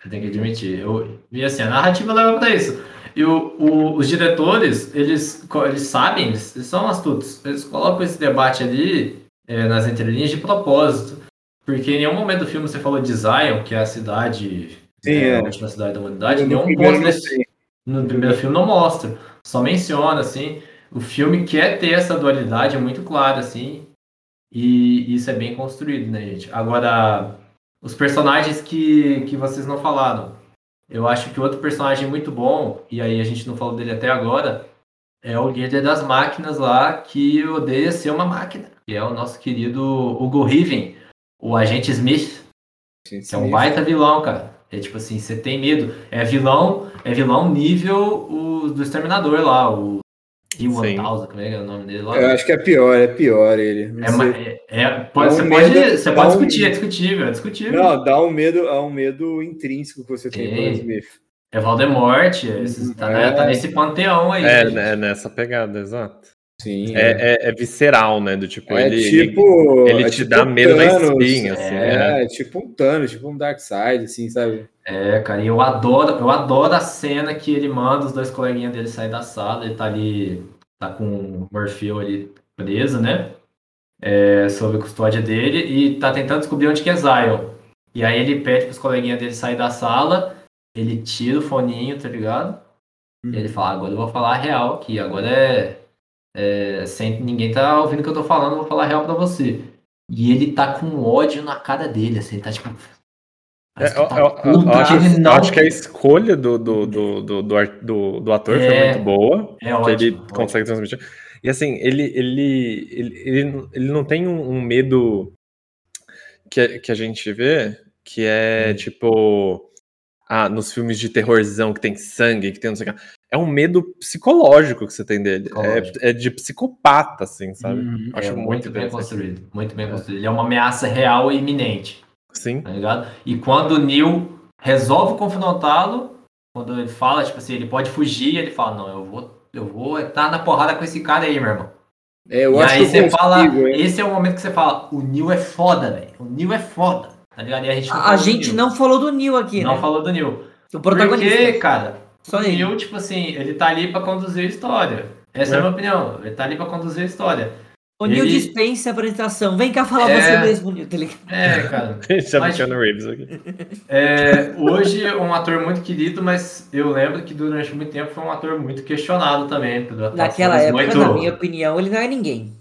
Eu tenho que admitir. Eu, e assim, a narrativa leva pra isso. E o, o- os diretores, eles, eles sabem, eles, eles são astutos. Eles colocam esse debate ali é, nas entrelinhas de propósito. Porque em nenhum momento do filme você falou de Zion, que é a cidade, Sim, é, é. a última cidade da humanidade. Nenhum ponto desse, tem. no primeiro filme não mostra, só menciona, assim. O filme quer ter essa dualidade muito clara, assim, e isso é bem construído, né, gente? Agora, os personagens que, que vocês não falaram, eu acho que outro personagem muito bom, e aí a gente não falou dele até agora, é o líder das máquinas lá, que odeia ser uma máquina, que é o nosso querido Hugo Riven, o agente Smith, que é um baita vilão, cara. É tipo assim, você tem medo. É vilão, é vilão nível o, do Exterminador lá, o E-1000, como é que é o nome dele lá? Eu acho que é pior, é pior ele. É, é- é- pode, você um pode, medo- você pode um- discutir, é discutível, é discutível. Não, dá um medo, há um medo intrínseco que você tem pelo Smith. É Voldemort, é esses- tá, É. tá nesse panteão aí. É, né, nessa pegada, exato. Sim. É, é- é visceral, né? Do tipo, É ele, tipo. ele é te tipo dá um medo na Thanos, espinha, assim, É, tipo um Thanos, tipo um Darkseid, assim, sabe? É, cara, e eu adoro, eu adoro a cena que ele manda os dois coleguinhas dele sair da sala, ele tá ali, tá com o Morfeu ali preso, né? É, sob a custódia dele, e tá tentando descobrir onde que é Zion. E aí ele pede pros coleguinhas dele sair da sala, ele tira o foninho, tá ligado? E ele fala, agora eu vou falar a real aqui, agora é. é sem ninguém tá ouvindo o que eu tô falando, eu vou falar a real pra você. E ele tá com ódio na cara dele, assim, ele tá tipo. É, eu, tá eu- acho, que ele eu não- acho que a escolha do, do, do, do, do, do- ator foi É, muito boa. É que ótimo. ele ótimo. consegue transmitir. E assim, ele, ele, ele, ele, ele não tem um, um medo que, que a gente vê, que é Hum. tipo. Ah, nos filmes de terrorzão que tem sangue, que tem não sei o que. É um medo psicológico que você tem dele. É, é de psicopata, assim, sabe? Uhum, Acho é muito muito bem construído. Muito bem construído. Ele é uma ameaça real e iminente. Sim. tá ligado? E quando o Neil resolve confrontá-lo, quando ele fala, tipo assim, ele pode fugir, ele fala, não, eu vou, eu vou estar na porrada com esse cara aí, meu irmão. É, eu e acho aí que você consigo, fala, hein? esse é o momento que você fala, o Neil é foda, velho. O Neil é foda, tá ligado? E a gente não, A falou do gente Neil. não falou do Neil aqui, não né? falou do Neil. O protagonista. Porque, cara, Só o ele. Neil, tipo assim, ele tá ali pra conduzir a história. Essa é, É. a minha opinião. Ele tá ali pra conduzir a história. O Neil ele- dispensa a apresentação. Vem cá falar É. você mesmo, Neil, tá ligado? É, cara. [laughs] Chama Mas- Keanu Reeves aqui. É, hoje é um ator muito querido, mas eu lembro que durante muito tempo foi um ator muito questionado também. Naquela época, muito... na minha opinião, ele não é ninguém.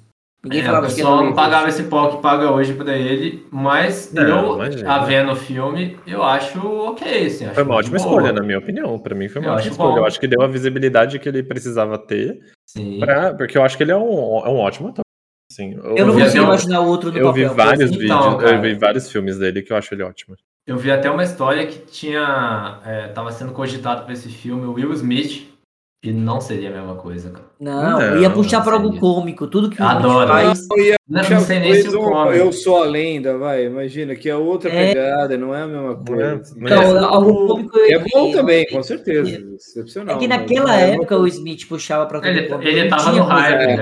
Ninguém É, o pessoal não pagava esse pau que paga hoje pra ele, mas Não, eu, imagina. a vendo o filme, eu acho ok, assim. acho Foi uma ótima boa. escolha, na minha opinião. Pra mim foi uma Eu ótima escolha. bom. Eu acho que deu a visibilidade que ele precisava ter. Sim. Pra, porque eu acho que ele é um, é um ótimo ator. Assim, Eu não vi consigo um- imaginar outro no eu vi papel. vários Então, vídeos, cara. eu vi vários filmes dele que eu acho ele ótimo. Eu vi até uma história que tinha. É, tava sendo cogitado pra esse filme o Will Smith, e não seria a mesma coisa, cara. Não, Não, ia puxar pra algo cômico. Tudo que o Adoro. Faz. Não, ia Não, puxar não sei nem se o come. Eu sou a lenda, vai. Imagina, que é outra É. pegada, não é a mesma coisa. Mas- Então, algo cômico É eu bom também, com certeza. Excepcional. É que naquela é época o Smith puxava pra todo Ele- mundo. ele tava no hype, né?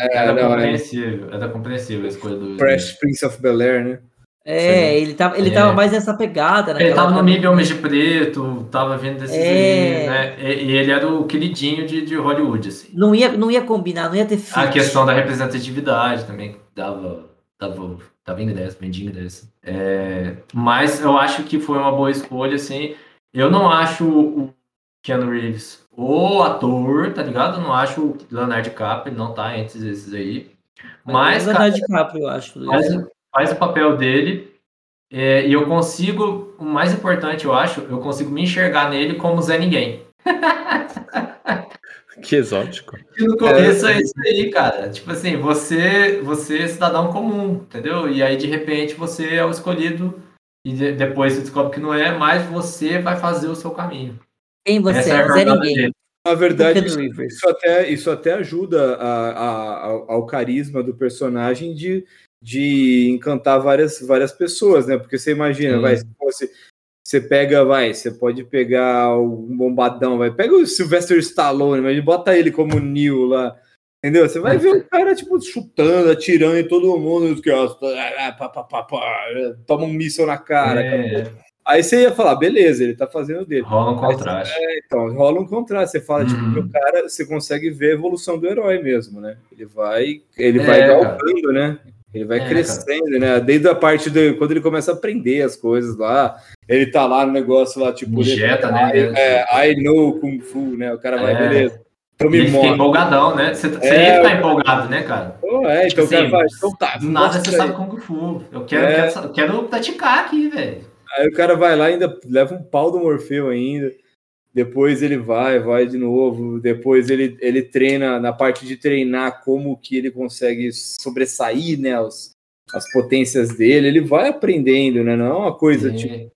É, Era não, é. compreensível, era compreensível a escolha do. Fresh Prince of Bel Air, né? É, ele tava, ele É. tava mais nessa pegada. Ele naquela tava no nível Homens de Preto, tava vendo desses É. né? E, e ele era o queridinho de, de Hollywood, assim. Não ia, não ia combinar, não ia ter fit. A questão da representatividade também dava, dava, dava ingresso, vendia ingresso. É, mas eu acho que foi uma boa escolha, assim. Eu não acho o Keanu Reeves o ator, tá ligado? Eu não acho o Leonardo DiCaprio, ele não tá entre esses aí. Mas, Mas, cara, Leonardo DiCaprio, eu acho. faz, faz o papel dele. é, e eu consigo, o mais importante, eu acho, eu consigo me enxergar nele como Zé Ninguém. [laughs] Que exótico. E no começo é, isso aí, cara. Tipo assim, você, você é cidadão comum, entendeu? E aí, de repente, você é o escolhido. E de- depois você descobre que não é, mas você vai fazer o seu caminho. Quem você Essa é? a Zé Ninguém. dele. Na verdade, isso, até, isso até ajuda a- a- ao, ao carisma do personagem de, de encantar várias, várias pessoas, né? Porque você imagina, Sim. vai, se fosse, você pega, vai, você pode pegar um bombadão, vai, pega o Sylvester Stallone, mas bota ele como Neil lá, entendeu? Você vai ver o cara, tipo, chutando, atirando em todo mundo, os caras, ah, pá, pá, pá, pá, toma um míssil na cara. É, Aí você ia falar, beleza, ele tá fazendo dele. rola um contraste. Então, rola um contraste. Você fala, tipo, Uhum. o cara, você consegue ver a evolução do herói mesmo, né? Ele vai, ele É, vai cara. galgando, né? Ele vai É, crescendo, né? Desde a parte de quando ele começa a aprender as coisas lá, ele tá lá no negócio lá, tipo, Injeta, né? é, I know Kung Fu, né? O cara vai, É. beleza. Então me mostra. empolgadão, né? Você, você É, eu- empolgado, né, cara? Pô, é, então o Assim, cara vai, então tá. Do nada você aí. sabe Kung Fu. Eu quero, É. quero, quero praticar aqui, velho. Aí o cara vai lá e ainda leva um pau do Morfeu ainda. Depois ele vai, vai de novo. Depois ele, ele treina na parte de treinar como que ele consegue sobressair, né, os, as potências dele. Ele vai aprendendo, né? Não é uma coisa Sim. tipo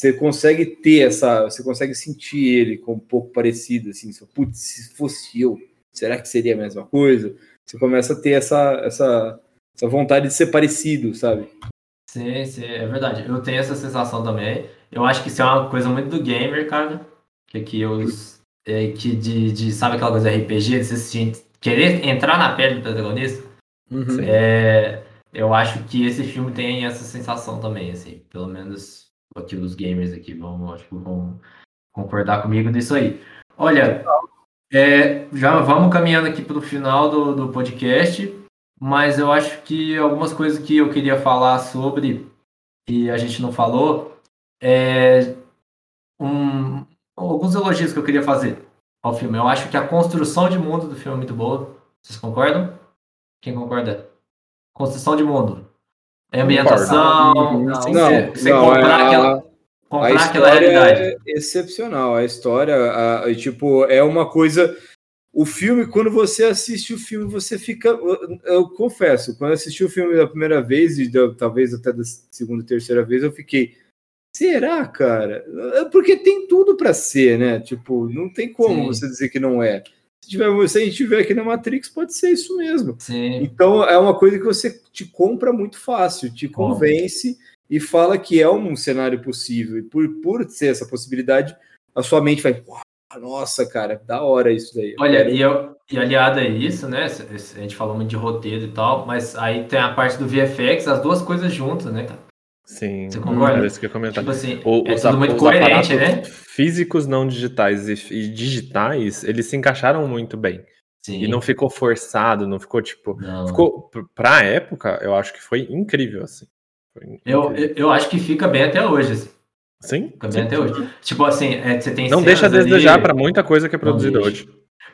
você consegue ter essa, você consegue sentir ele com um pouco parecido assim, se, putz, se fosse eu, será que seria a mesma coisa? Você começa a ter essa essa essa vontade de ser parecido, sabe? Sim, sim, é verdade. Eu tenho essa sensação também. Eu acho que isso é uma coisa muito do gamer, cara. Que aqui os. É, que de, de. Sabe aquela coisa RPG? De se sentir- querer entrar na pele do protagonista? É, eu acho que esse filme tem essa sensação também, assim. Pelo menos aqui os gamers aqui vão, acho que vão concordar comigo nisso aí. Olha, é, já vamos caminhando aqui para o final do, do podcast, mas eu acho que algumas coisas que eu queria falar sobre e a gente não falou, é um, alguns elogios que eu queria fazer ao filme. Eu acho que a construção de mundo do filme é muito boa. Vocês concordam? Quem concorda? Construção de mundo. A ambientação. Não, comprar a- aquela, A comprar aquela história realidade. é excepcional. A história, a- a- tipo, é uma coisa. O filme, quando você assiste o filme, você fica. Eu, eu confesso, quando eu assisti o filme da primeira vez, e da- talvez até da segunda e terceira vez, eu fiquei. Será, cara? É Porque tem tudo pra ser, né? Tipo, não tem como Sim. você dizer que não é. Se, tiver, se a gente tiver aqui na Matrix, pode ser isso mesmo. Sim. Então é uma coisa que você te compra muito fácil, te convence e fala que é um cenário possível. E por, por ser essa possibilidade, a sua mente vai, "Uau, nossa, cara, da hora isso daí. Olha, quero." e, eu, e aliado a isso, né? A gente falou muito de roteiro e tal, mas aí tem a parte do VFX, as duas coisas juntas, né, cara? Sim, Você concorda? era isso que eu ia comentar. Tipo assim, O- é os, tudo muito coerente, né? físicos não digitais e, e digitais, eles se encaixaram muito bem. Sim. E não ficou forçado, não ficou tipo. Não. Ficou, pr- pra época, eu acho que foi incrível, assim. Foi Eu, incrível. eu, eu acho que fica bem até hoje, assim. Sim? Fica bem sim, até hoje. Tipo assim, é, você tem Não deixa a ali- desejar pra muita coisa que é produzida hoje.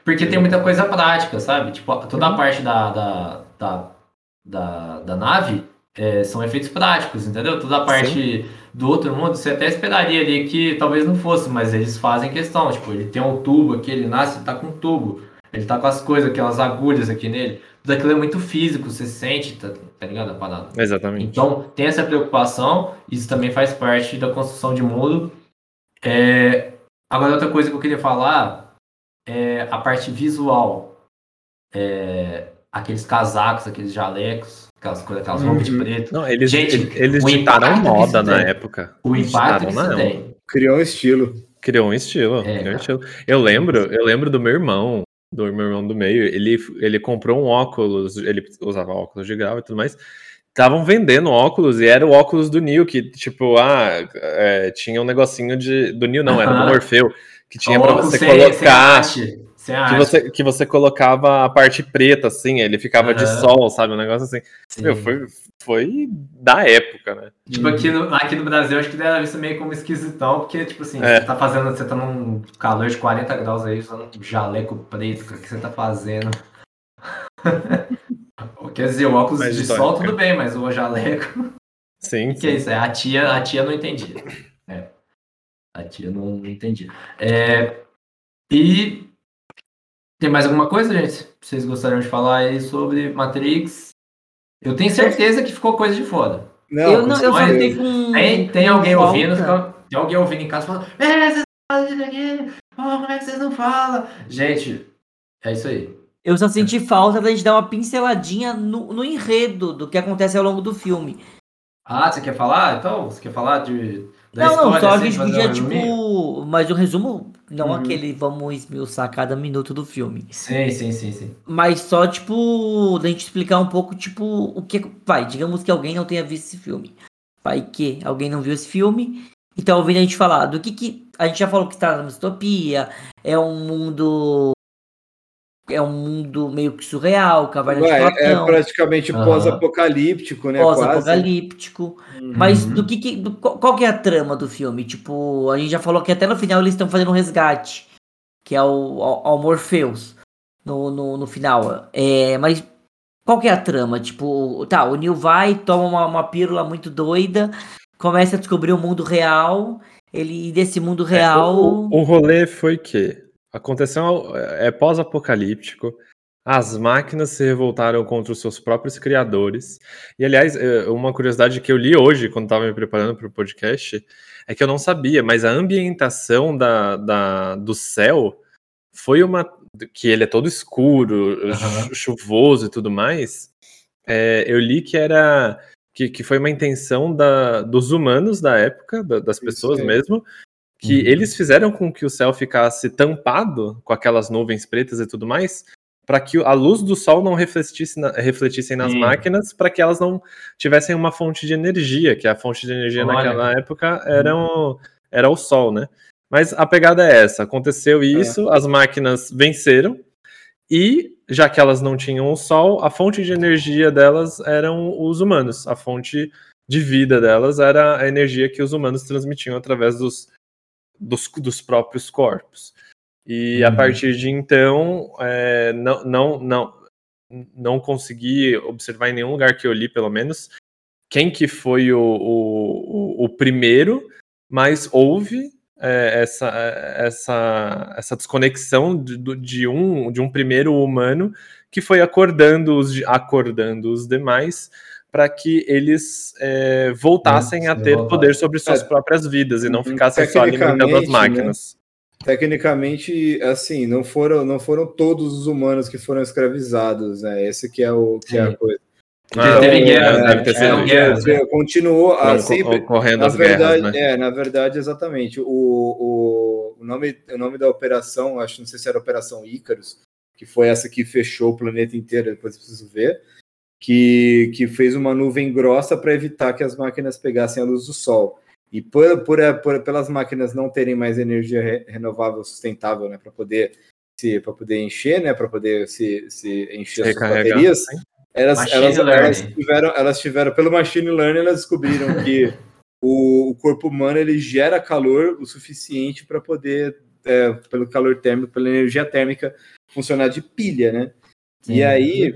Porque tem muita coisa prática, sabe? Tipo, toda Uhum. a parte da, da, da, da, da nave é, são efeitos práticos, entendeu? Toda a parte do outro mundo, você até esperaria ali que talvez não fosse, mas eles fazem questão. Tipo, ele tem um tubo aqui, ele nasce, ele tá com um tubo. Ele tá com as coisas, aquelas agulhas aqui nele. Tudo aquilo é muito físico, você sente, tá, tá ligado? A parada. Exatamente. Então, tem essa preocupação, isso também faz parte da construção de mundo. É, Agora, outra coisa que eu queria falar é a parte visual. É, Aqueles casacos, aqueles jalecos, aquelas coisas, aquelas roupas de Uhum. preto. Não, eles, Gente, eles, ditaram moda na tem. época. O impacto que isso tem. Criou um estilo. Criou um estilo. É, criou um estilo. Eu lembro, eu lembro do meu irmão, do meu irmão do meio, ele, ele comprou um óculos, ele usava óculos de grau e tudo mais. Estavam vendendo óculos e era o óculos do Neo, que, tipo, ah, é, tinha um negocinho de. Do Neo não, era do. Morfeu, que tinha pra Óculos você sem- sem sem Que você, que você colocava a parte preta, assim, ele ficava de Aham. sol, sabe? Um negócio assim. Sim. Meu, foi, foi da época, né? Tipo, aqui no, aqui no Brasil, acho que deve visto meio como esquisitão, porque, tipo assim, É. você tá fazendo, você tá num calor de 40 graus aí, usando um jaleco preto, o que você tá fazendo? [laughs] Quer dizer, o óculos Mas de dói, sol, tudo bem, mas o jaleco. [laughs] Sim, [laughs] que é sim. isso? É, a tia, a tia não entendia. É. A tia não entendia. É, e tem mais alguma coisa, gente? Vocês gostariam de falar aí sobre Matrix? Eu tenho certeza que ficou coisa de foda. Não, eu não, eu fiquei com. Tem, tem alguém falta. ouvindo, tem alguém ouvindo em casa falando, é, vocês falam disso aqui, Pô, como é que vocês não falam? Gente, é isso aí. Eu só senti falta da gente dar uma pinceladinha no, no enredo do que acontece ao longo do filme. Ah, você quer falar? Então, você quer falar de. Não, não, história, só a assim, gente podia, tipo. Mas o resumo, não Uhum. aquele vamos esmiuçar cada minuto do filme. Sim, sim, sim, sim. Mas só, tipo, da gente explicar um pouco, tipo, o que. Pai, digamos que alguém não tenha visto esse filme. Pai, que alguém não viu esse filme e tá ouvindo a gente falar do que que. A gente já falou que tá numa distopia, é um mundo. É um mundo meio que surreal, caverna de Ué, é Platão, praticamente Aham. pós-apocalíptico, né? Pós-apocalíptico. Mas Uhum. do que, que do- qual qual que é a trama do filme? Tipo, a gente já falou que até no final eles estão fazendo um resgate, que é o, ao, ao Morpheus no, no, no final. É, mas qual que é a trama? Tipo, tá, o Neil vai, toma uma, uma pílula muito doida, começa a descobrir o mundo real. Ele desse mundo real. O, o rolê foi que aconteceu é pós-apocalíptico. As máquinas se revoltaram contra os seus próprios criadores. E, aliás, é, uma curiosidade que eu li hoje, quando estava me preparando para o podcast, é que eu não sabia, mas a ambientação da, da- do céu foi uma. que ele é todo escuro, chu- chuvoso e tudo mais. É, eu li que era. Que, que foi uma intenção da, dos humanos da época, da- das pessoas aí. mesmo, que Uhum. eles fizeram com que o céu ficasse tampado com aquelas nuvens pretas e tudo mais, para que a luz do sol não refletisse, na, refletissem nas Sim. máquinas, para que elas não tivessem uma fonte de energia, que a fonte de energia Olha. naquela época era o, era o sol, né? Mas a pegada é essa: aconteceu isso, as máquinas venceram, e já que elas não tinham o sol, a fonte de energia delas eram os humanos, a fonte de vida delas era a energia que os humanos transmitiam através dos, dos, dos próprios corpos. E a Uhum. partir de então, é, não, não, não, não consegui observar em nenhum lugar que eu li, pelo menos, quem que foi o, o, o- primeiro, mas houve é, essa, essa, essa desconexão de, de um, de um primeiro humano que foi acordando os, acordando os demais para que eles é, voltassem É, a ter voltar. poder sobre suas É. próprias vidas e não Uhum. ficassem só alimentando as Tecnicamente, máquinas. Tecnicamente, assim, não foram, não foram todos os humanos que foram escravizados, né? Esse que é o que é a Sim. coisa. Ah, teve é, guerra, deve ter sido guerra. guerras, né? Continuou a Foram sempre. ocorrendo Na as guerras, verdade, né? é, na verdade, exatamente. O, o, o, nome, o nome da operação, acho não sei se era Operação Ícaros, que foi essa que fechou o planeta inteiro, depois eu preciso ver, que, que fez uma nuvem grossa para evitar que as máquinas pegassem a luz do Sol. E por, por, por- pelas máquinas não terem mais energia re- renovável sustentável, né, para poder se para poder encher, né, para poder se, se encher as baterias, sim. elas, Machine elas, elas learning. tiveram, elas tiveram, pelo machine learning, elas descobriram que o, o corpo humano ele gera calor o suficiente para poder, é, pelo calor térmico, pela energia térmica, funcionar de pilha, né? E aí,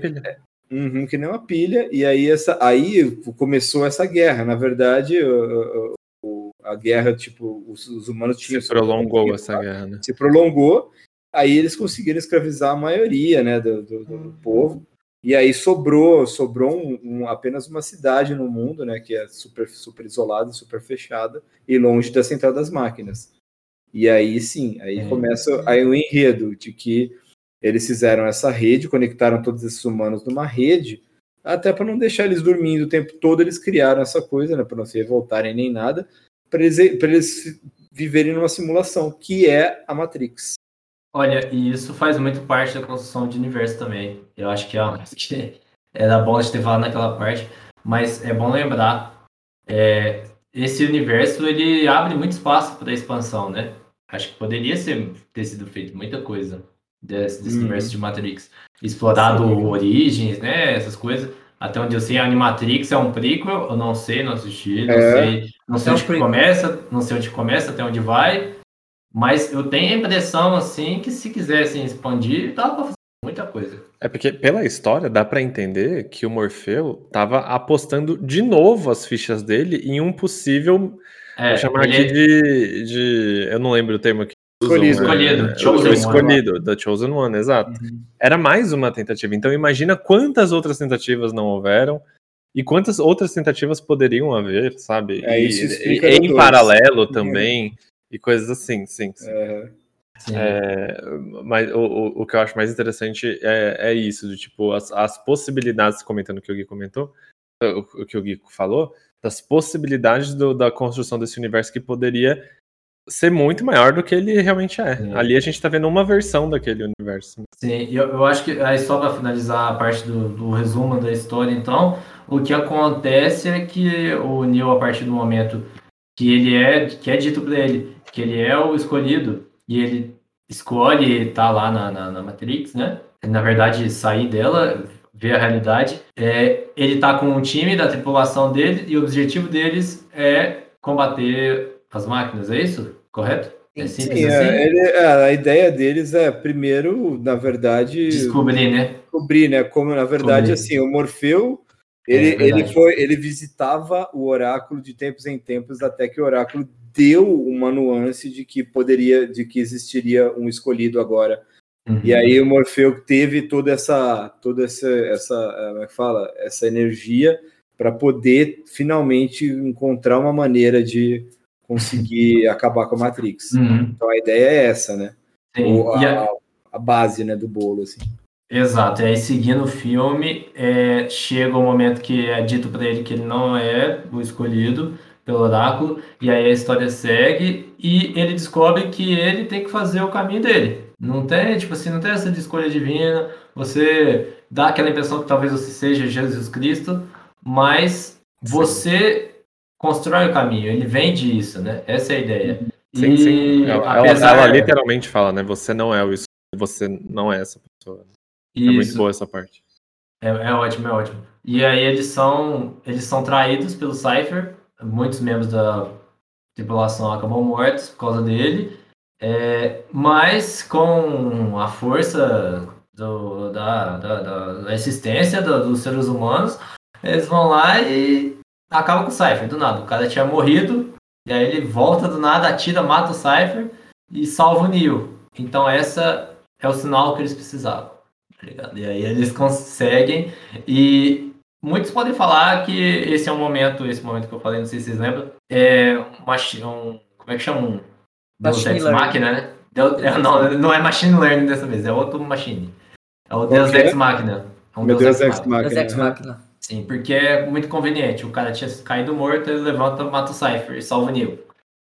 uhum, que nem uma pilha, e aí, essa, aí começou essa guerra. Na verdade, o- o- a guerra, tipo, os, os humanos tinham. Se prolongou essa guerra, né? Se prolongou, aí eles conseguiram escravizar a maioria né, do, do- do povo. E aí sobrou, sobrou um- um- apenas uma cidade no mundo, né, que é super, super isolada, super fechada e longe da central das máquinas. E aí sim, aí É. começa aí o enredo de que eles fizeram essa rede, conectaram todos esses humanos numa rede, até para não deixar eles dormindo o tempo todo, eles criaram essa coisa, né, para não se revoltarem nem nada, para eles, eles viverem numa simulação, que é a Matrix. Olha, e isso faz muito parte da construção de universo também. Eu acho que é uma coisa que era bom a gente ter falado naquela parte, mas é bom lembrar, é, esse universo ele abre muito espaço para expansão, né? Acho que poderia ser, ter sido feito muita coisa desse, desse Uhum. universo de Matrix. Explorado Sim. origens, né? Essas coisas. Até onde eu sei, a Animatrix é um prequel, eu não sei, não assisti, não É. sei, não sei É onde que começa, não sei onde começa, até onde vai. Mas eu tenho a impressão, assim, que se quisessem expandir, dava pra fazer muita coisa. É porque, pela história, dá pra entender que o Morfeu tava apostando de novo as fichas dele em um possível. É, vou chamar ele- aqui de, de. Eu não lembro o termo aqui. Escolhido. Escolhido, É, chosen o one. escolhido, the chosen one, exato. Era mais uma tentativa. Então imagina quantas outras tentativas não houveram e quantas outras tentativas poderiam haver, sabe? É, e, isso e- em dois. paralelo também e coisas assim, sim. sim. É, Sim. É, mas o, o, o que eu acho mais interessante é, é isso, de, tipo, as, as possibilidades, comentando o que o Gui comentou, o, o que o Gui falou, das possibilidades do- da construção desse universo que poderia ser muito maior do que ele realmente é. Sim. Ali a gente tá vendo uma versão daquele universo. Sim, eu, eu acho que aí só para finalizar a parte do, do resumo da história, então, o que acontece é que o Neo, a partir do momento que ele é, que é dito para ele que ele é o escolhido e ele escolhe estar lá na, na, na Matrix, né? Na verdade, sair dela, ver a realidade. É, ele tá com um time da tripulação dele e o objetivo deles é combater as máquinas, é isso? Correto? É simples Sim, assim? é, ele- é, a ideia deles é, primeiro, na verdade, Descobrir, né? descobrir, né? Como, na verdade, Descobrir. assim, o Morfeu, É, ele, verdade. ele, foi, ele visitava o oráculo de tempos em tempos até que o oráculo deu uma nuance de que poderia, de que existiria um escolhido agora. Uhum. E aí o Morfeu teve toda essa, toda essa, essa, eh, como é que fala, essa energia para poder finalmente encontrar uma maneira de conseguir acabar com a Matrix. Uhum. Então a ideia é essa, né? O- a- a, a base, né, do bolo, assim. Exato, e aí seguindo o filme, é, chega o momento que é dito para ele que ele não é o escolhido pelo oráculo, e aí a história segue e ele descobre que ele tem que fazer o caminho dele. Não tem, tipo assim, não tem essa de escolha divina, você dá aquela impressão que talvez você seja Jesus Cristo, mas você constrói o caminho, ele vem disso, né? Essa é a ideia. Sim, E sim. Ela, apesar- ela literalmente fala, né? Você não é o isso, você não é essa pessoa. É muito Isso. boa essa parte. É, é ótimo, é ótimo. E aí eles são, eles são traídos pelo Cypher, muitos membros da tripulação acabam mortos por causa dele, é, mas com a força do- da, da, da- da existência do- dos seres humanos, eles vão lá e acabam com o Cypher, do nada. O cara tinha morrido, e aí ele volta do nada, atira, mata o Cypher e salva o Neo. Então essa é o sinal que eles precisavam. tá ligado? E aí eles conseguem. E muitos podem falar que esse é um momento, esse momento que eu falei, não sei se vocês lembram, é uma, um, como é que chama? Um Deus Ex. Machina, né? Deus- é, não, não é Machine Learning dessa vez, é outro Machine. É o Qual Deus é? Ex Machina. É um Meu Deus, Ex Machina. Machina. Ex Machina. Sim, porque é muito conveniente. O cara tinha caído morto, ele levanta, mata o Cypher e salva o Neo.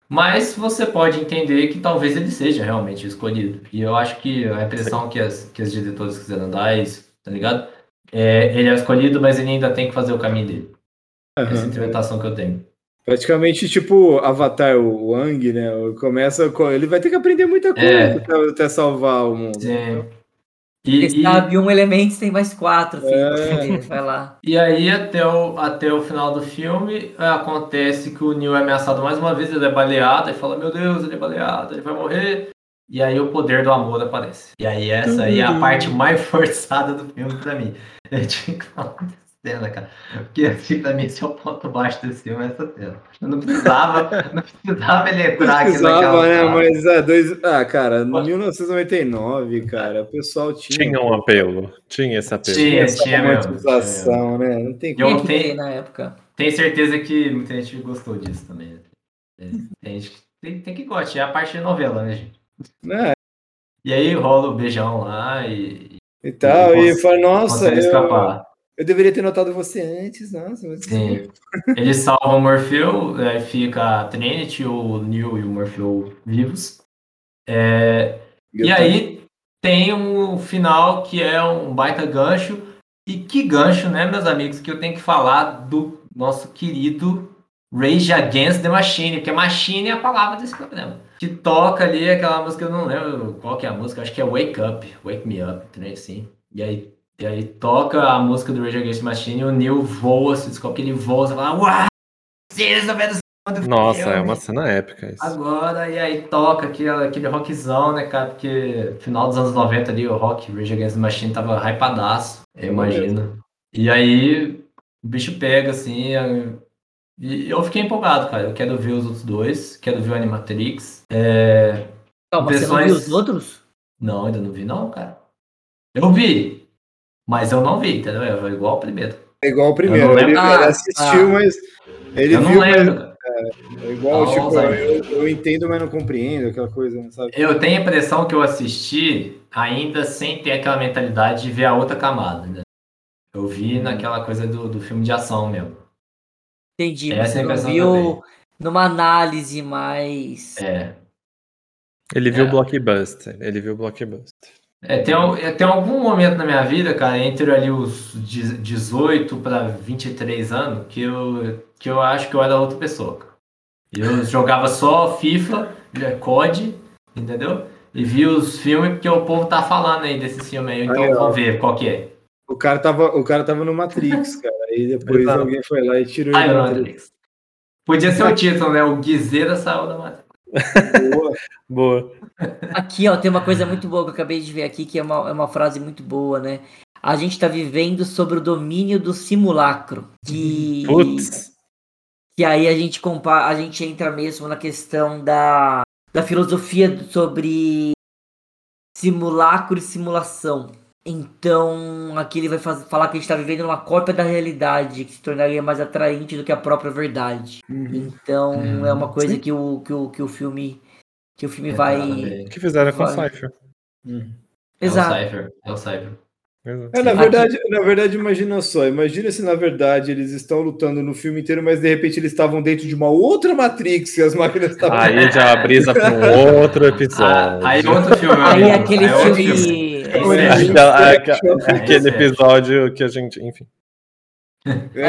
Mas você pode entender que talvez ele seja realmente o escolhido. E eu acho que a impressão que as, que as diretoras quiseram dar é isso, tá ligado? É, ele é escolhido, mas ele ainda tem que fazer o caminho dele. Essa é interpretação que eu tenho. Praticamente tipo Avatar, o Wang, né? Começa com... Ele vai ter que aprender muita coisa É. até, até salvar o mundo. Sim. E, Quem e- sabe um elemento tem mais quatro, filho. É. [laughs] Vai lá. E aí, até o, até o final do filme, é, acontece que o Neil é ameaçado mais uma vez, ele é baleado, e fala, meu Deus, ele é baleado, ele vai morrer. E aí o poder do amor aparece. E aí essa aí é a parte mais [laughs] forçada do filme pra mim. Eu tinha que falar cena, cara. Porque assim, pra mim, esse é o ponto baixo desse filme, é essa cena. Eu não precisava, [laughs] não precisava ele entrar aqui Precisava, naquela né? sala. Mas ah, dois... ah, cara, em 1999, cara, o pessoal tinha, Tinha um apelo. Tinha esse apelo. Tinha, essa tinha romantização, né? Não tem é como. tem na época? Tenho certeza que muita gente gostou disso também. né? Tem gente que tem, tem que gostar, é a parte de novela, né, gente? Né? E aí rola o beijão lá e, E tal, Ele e cons- fala, nossa, eu, escapar. Eu deveria ter notado você antes, nossa, mas Sim. Ele salva o Morpheu, aí fica a Trinity, o Neo e o Morpheu vivos. É, e tô- aí tem um final que é um baita gancho. E que gancho, né, meus amigos, que eu tenho que falar do nosso querido Rage Against the Machine, porque Machine é a palavra desse programa. Que toca ali aquela música, eu não lembro qual que é a música, acho que é Wake Up, Wake Me Up, né, assim. E aí, e aí toca a música do Rage Against the Machine e o Neil voa, se descobre que ele voa, você fala, uau! Vocês não Nossa, filme?" é uma cena épica isso. Agora, e aí toca aquele, aquele rockzão, né, cara? Porque final dos anos 90 ali, o rock, Rage Against the Machine tava hypadaço, eu imagino. E aí, o bicho pega, assim, e eu fiquei empolgado, cara. Eu quero ver os outros dois, quero ver o Animatrix. É... Calma, você não viu os outros? Não, ainda não vi não, cara. Eu vi, mas eu não vi, entendeu? É igual o primeiro. É igual o primeiro, Eu não ele, Ah, assistiu, tá. mas ele eu não viu, lembro, mas cara. é igual, Ah, tipo, Alzheimer. eu, eu entendo, mas não compreendo, aquela coisa, sabe? Eu tenho a impressão que eu assisti ainda sem ter aquela mentalidade de ver a outra camada, né? Eu vi naquela coisa do, do filme de ação mesmo. Entendi. Essa é Você a não impressão que eu viu numa análise mais. É. Ele viu É. Blockbuster. Ele viu Blockbuster. É, tem, é, tem algum momento na minha vida, cara, entre ali os de- 18 para 23 anos, que eu, que eu acho que eu era outra pessoa. cara. Eu jogava só FIFA, COD, entendeu? E vi os filmes porque o povo tá falando aí desses filmes aí, então Aí, vamos ver qual que é. O cara tava, o cara tava no Matrix, [laughs] cara. Aí depois alguém foi lá e tirou Ai, ele da Matrix. Podia ser o [laughs] título, né? O Guizeira saiu da Matrix. Boa. Boa. Aqui, ó, tem uma coisa muito boa que eu acabei de ver aqui, que é uma, é uma frase muito boa, né? A gente tá vivendo sobre o domínio do simulacro. Que, Putz. que aí a gente compara, a gente entra mesmo na questão da, da filosofia sobre simulacro e simulação. Então, aqui ele vai faz- falar que a gente tá vivendo uma cópia da realidade, que se tornaria mais atraente do que a própria verdade. Então, Uhum. é uma coisa Sim. que o, que o, que o filme que o filme É, vai que fizeram com o. Cypher. Exato. É o Cypher. É o Cypher. É, na Aqui- verdade, na verdade, imagina só, imagina se na verdade eles estão lutando no filme inteiro, mas de repente eles estavam dentro de uma outra Matrix e as máquinas estavam. Aí [laughs] já brisa para um outro Ah, episódio. aí outro filme. Aí amigo. aquele Aí outro filme É Origem- aquela- É, aquele é. episódio que a gente. Enfim. É,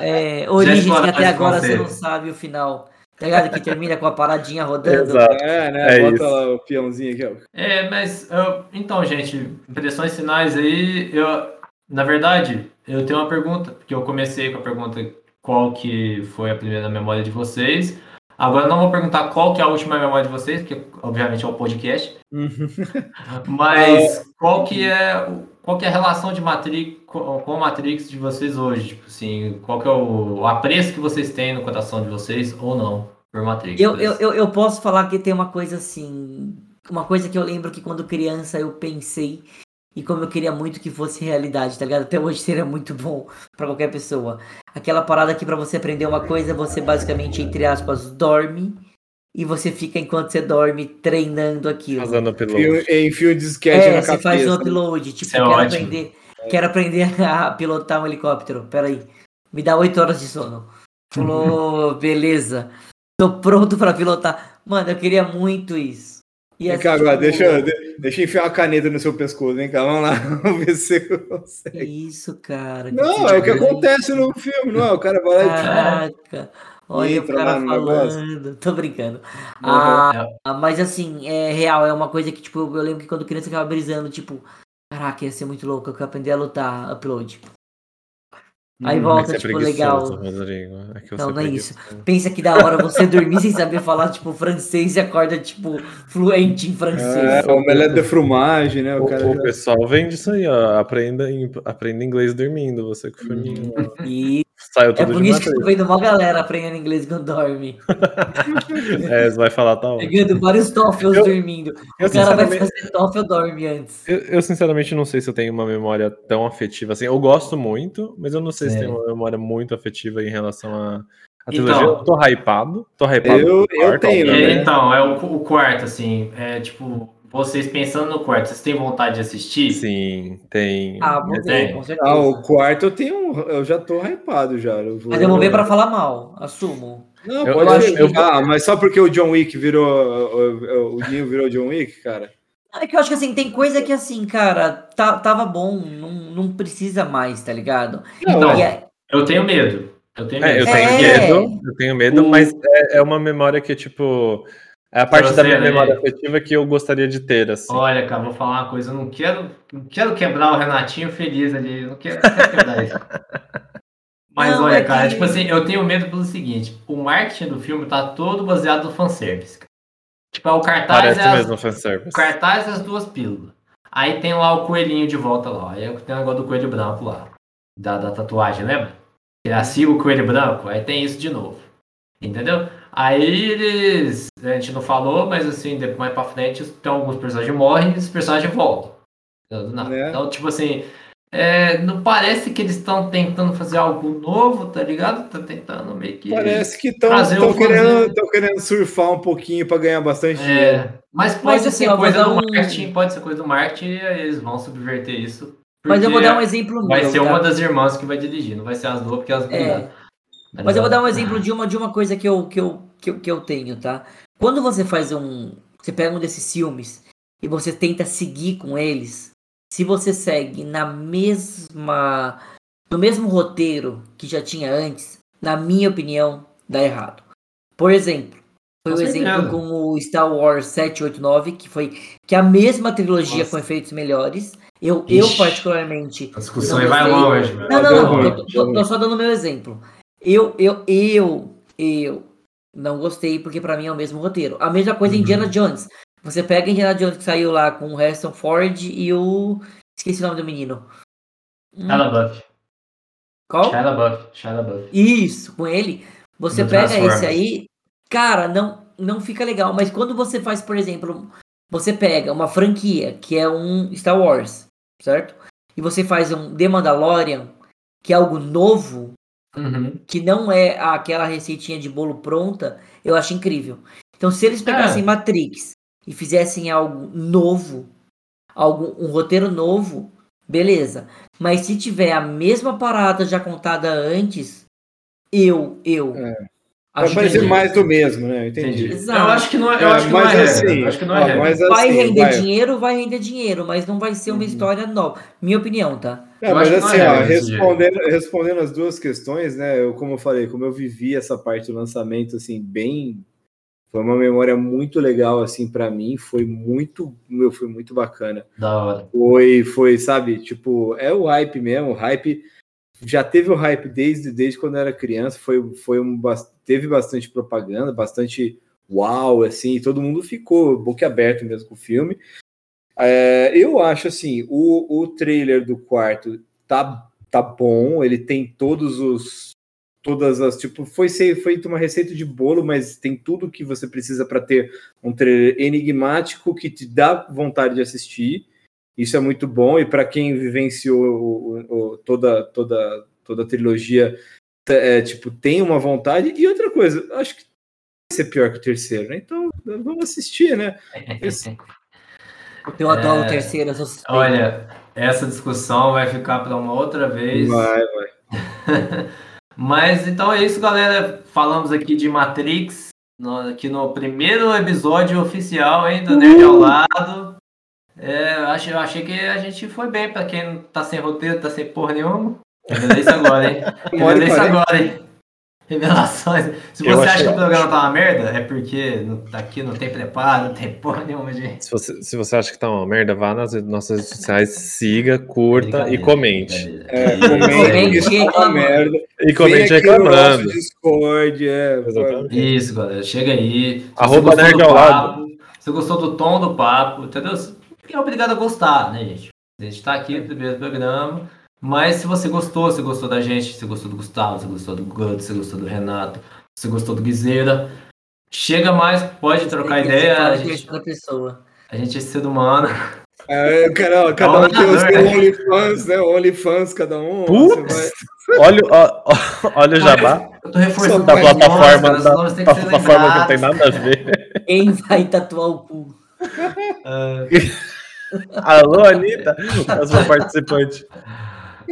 É, é, Origens, que até agora você não sabe o final. Tá ligado? Que termina com a paradinha rodando. Exato. é, né? É Bota isso. lá o peãozinho aqui, ó. É, mas eu- então, gente, impressões finais aí, eu, Na verdade, eu tenho uma pergunta, porque eu comecei com a pergunta qual que foi a primeira memória de vocês. Agora eu não vou perguntar qual que é a última memória de vocês, porque obviamente é o podcast. [laughs] Mas qual que é o- qual que é a relação de Matrix com com Matrix de vocês hoje? Tipo assim, qual que é o, apreço que vocês têm no coração de vocês ou não por Matrix? Eu, eu, eu, eu posso falar que tem uma coisa assim. Uma coisa que eu lembro que quando criança eu pensei e como eu queria muito que fosse realidade, tá ligado? Até hoje seria muito bom pra qualquer pessoa. Aquela parada que pra você aprender uma coisa, você basicamente, entre aspas, dorme e você fica enquanto você dorme treinando aquilo. Fazendo upload. Fio- Enfia o disquete É, na você faz um upload, tipo, Isso é quero ótimo. aprender, quero aprender a pilotar um helicóptero. Peraí, me dá oito horas de sono. Falou, [laughs] beleza. Tô pronto pra pilotar. Mano, eu queria muito isso. E Vem assim, cá, agora, tipo, deixa, deixa eu enfiar uma caneta no seu pescoço. Vem cá, vamos lá. [laughs] Vamos ver se você Que consegue. isso, cara. que Não, é o que acontece no filme, não é? O cara vai lá e Caraca. Olha o cara falando. Tô brincando. Uhum. Ah, mas assim, é real, é uma coisa que, tipo, eu lembro que quando criança eu ficava brisando, tipo, caraca, ia ser muito louco, eu quero aprender a lutar, upload. Aí que volta, é tipo, legal. Rodrigo. É Não, é não é isso. Pensa que da hora você [laughs] dormir sem saber falar, tipo, francês e acorda, tipo, fluente em francês. É, omelete de frumagem, né? O O, cara o já- pessoal vende isso aí, ó. Aprenda, aprenda inglês dormindo, você que foi minha. E Saiu é tudo por de isso que eu tô matriz. vendo uma galera aprendendo inglês quando dorme. [laughs] É, você vai falar, tá ótimo. Pegando vários TOEFLs dormindo. Eu O cara vai fazer TOEFL dorme antes. eu, eu sinceramente não sei se eu tenho uma memória tão afetiva assim. Eu gosto muito, mas eu não sei se Sim. tenho uma memória muito afetiva em relação à à Então- trilogia. Eu tô hypado. Tô hypado. Eu- pro eu quarto, tenho, É, né? obviamente. então, é o, o quarto, assim, é tipo, vocês pensando no quarto, vocês têm vontade de assistir? Sim, tem. Ah, vou ver, tem. com certeza. Ah, o quarto eu tenho. Eu já tô hypado já. Eu vou... Mas eu vou ver pra falar mal, assumo. Não, Eu- pode eu acho- eu Ah, mas só porque o John Wick virou. O, o, o Dinho virou John Wick, cara. É que eu acho que assim, tem coisa que assim, cara, tá, tava bom, não, não precisa mais, tá ligado? Então, é- eu tenho medo. Eu tenho medo. É, eu tenho É. medo, eu tenho medo, O- mas é, é uma memória que, tipo, é a parte você, da minha né? memória afetiva que eu gostaria de ter, assim. Olha, cara, vou falar uma coisa. Eu não quero, não quero quebrar o Renatinho feliz ali. eu Não quero, não quero quebrar isso. [laughs] Mas Não, olha, é cara, que- tipo assim, eu tenho medo pelo seguinte: o marketing do filme tá todo baseado no fanservice. cara. Tipo, é o cartaz, Parece é as, mesmo fanservice. o cartaz e as duas pílulas. Aí tem lá o coelhinho de volta lá. Aí tem o negócio do coelho branco lá. Da, da tatuagem, lembra? Ele siga o coelho branco, aí tem isso de novo. Entendeu? Aí eles. A gente não falou, mas assim, depois mais pra frente, tem alguns personagens que morrem e os personagens voltam. Do nada. Né? Então, tipo assim. é, não parece que eles estão tentando fazer algo novo, tá ligado? Tá tentando meio que. Parece que estão um querendo, querendo surfar um pouquinho pra ganhar bastante dinheiro. É, mas pode Mas, assim, ser vou coisa do um- marketing, pode ser coisa do marketing e aí eles vão subverter isso. mas eu vou dar um exemplo Vai meu, ser tá? uma das irmãs que vai dirigir, não vai ser as duas, porque elas. Tá Mas eu vou dar um exemplo de uma, de uma coisa que eu, que, eu, que, eu, que eu tenho, tá? Quando você faz um. Você pega um desses filmes e você tenta seguir com eles, se você segue na mesma. no mesmo roteiro que já tinha antes, na minha opinião, dá errado. Por exemplo, foi o exemplo certeza. com o Star Wars 789, que foi que a mesma trilogia Nossa. com efeitos melhores. Eu, eu Ixi. particularmente, A discussão aí vai longe, não, não, não. Eu tô- tô só dando meu exemplo. Eu, eu, eu, eu não gostei porque pra mim é o mesmo roteiro. A mesma coisa em Uhum. Indiana Jones. Você pega Indiana Jones que saiu lá com o Harrison Ford e o. Esqueci o nome do menino. Hum, Shia LaBeouf. qual? Shia LaBeouf. Shia LaBeouf. Isso, com ele. Você Do pega esse aí, cara, não, não fica legal. Mas quando você faz, por exemplo, você pega uma franquia que é um Star Wars, certo? E você faz um The Mandalorian, que é algo novo, Uhum. que não é aquela receitinha de bolo pronta, eu acho incrível. Então, se eles pegassem É. Matrix e fizessem algo novo, algo, um roteiro novo, beleza. Mas se tiver a mesma parada já contada antes, eu, eu. Vai acho parecer que mais do mesmo, né? Eu Entendi. Entendi. Exato. Eu acho que não é, eu É, acho que não mas é assim, acho que não é ó, regra. mas vai assim, render vai- dinheiro, vai render dinheiro, mas não vai ser uma história nova. Minha opinião, tá? É, mas assim, é ó, respondendo, respondendo as duas questões, né? Eu, como eu falei, como eu vivi essa parte do lançamento, assim, bem Foi uma memória muito legal, assim, para mim. Foi muito, meu, foi muito bacana. Da hora. Foi, foi, sabe, tipo, é o hype mesmo, o hype já teve o hype desde, desde quando era criança, foi, foi um, teve bastante propaganda, bastante uau, assim, todo mundo ficou boquiaberto mesmo com o filme. É, eu acho assim, o, o trailer do quarto tá, tá bom, ele tem todos os todas as tipo foi feito uma receita de bolo, mas tem tudo que você precisa para ter um trailer enigmático que te dá vontade de assistir. Isso é muito bom e para quem vivenciou o- o- o- toda toda toda a trilogia é, tipo tem uma vontade e outra coisa, acho que vai ser pior que o terceiro, né? Então vamos assistir, né? [laughs] Esse- Eu adoro É, o terceiro, eu sou suspeito. Olha, essa discussão vai ficar para uma outra vez. Vai, vai. [laughs] Mas então é isso, galera. Falamos aqui de Matrix, no- aqui no primeiro episódio oficial, hein, do Nerd ao lado. É, eu achei, eu achei que a gente foi bem, pra quem não tá sem roteiro, tá sem porra nenhuma. Revelei isso agora, hein? [laughs] Revelei isso agora, hein? Revelações. Se você acha achei que o programa tá uma merda, é porque não- aqui não tem preparo, não tem porra nenhuma, gente. Se você, se você acha que tá uma merda, vá nas nossas redes sociais, siga, curta e comente. É, comente, Comente isso é uma reclamando. merda. E comente no reclamando. Discord, é. Exatamente. Isso, galera. Chega aí. Se Arroba você gostou nerd do ao papo, Se você gostou do tom do papo, entendeu? Fique obrigado a gostar, né, gente? A gente tá aqui no primeiro programa. Mas se você gostou, se gostou da gente, se gostou do Gustavo, se gostou do Guto, se gostou do Renato, se gostou do Guizeira, chega mais, pode trocar que ideia. A gente, a gente é ser humano. É, cara, cada um tem o seu Olha. OnlyFans, né? Onlyfans, cada um. Putz! Olha, ó, olha o jabá Eu tô reforçando da os plataforma, os da, da que ser plataforma que não tem nada a ver. Quem vai tatuar o cu? [laughs] Ah, Alô, Anitta, próxima participante.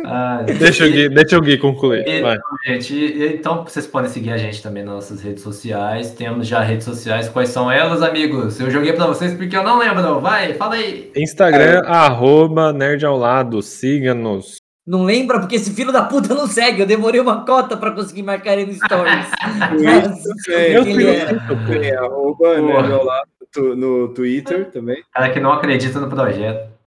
ah, Deixa o Gui, deixa o Gui concluir. E- Vai. Gente, então vocês podem seguir a gente também nas nossas redes sociais. Temos já redes sociais. Quais são elas, amigos? Eu joguei pra vocês porque eu não lembro. Vai, fala aí. Instagram, arroba Nerd ao lado, siga-nos. Não lembra? Porque esse filho da puta não segue. Eu demorei uma cota pra conseguir marcar ele no Stories. Twitter [laughs] Eu. Ele fui era. Tem arroba, Porra. né, lá tu- no Twitter também. Cara que não acredita no projeto. [laughs]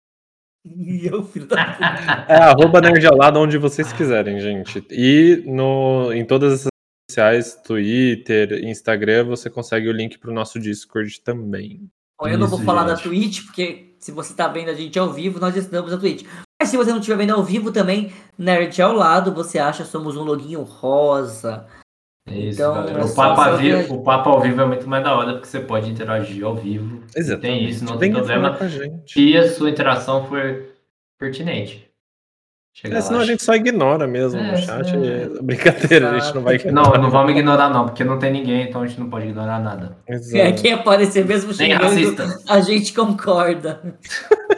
E eu, filho da puta. É arroba Nerd ao lado onde vocês quiserem, gente. E no, em todas essas redes sociais, Twitter, Instagram, você consegue o link pro nosso Discord também. Bom, eu não vou Isso, falar da. Twitch, porque se você tá vendo a gente ao vivo, nós estamos na Twitch. Mas se você não estiver vendo ao vivo também, Nerd ao lado, você acha somos um loguinho rosa. Isso, Então, é O papo, ao vivo, o papo ao vivo é muito mais da hora porque você pode interagir ao vivo. Tem isso, não tem Venha problema. Se a sua interação for pertinente. Chega É, senão lá. a gente só ignora mesmo É, no chat. é. Brincadeira, a gente não vai Não, não vamos ignorar não, porque não tem ninguém, então a gente não pode ignorar nada. Exato. É, quem aparecer mesmo racista. a gente concorda. [laughs]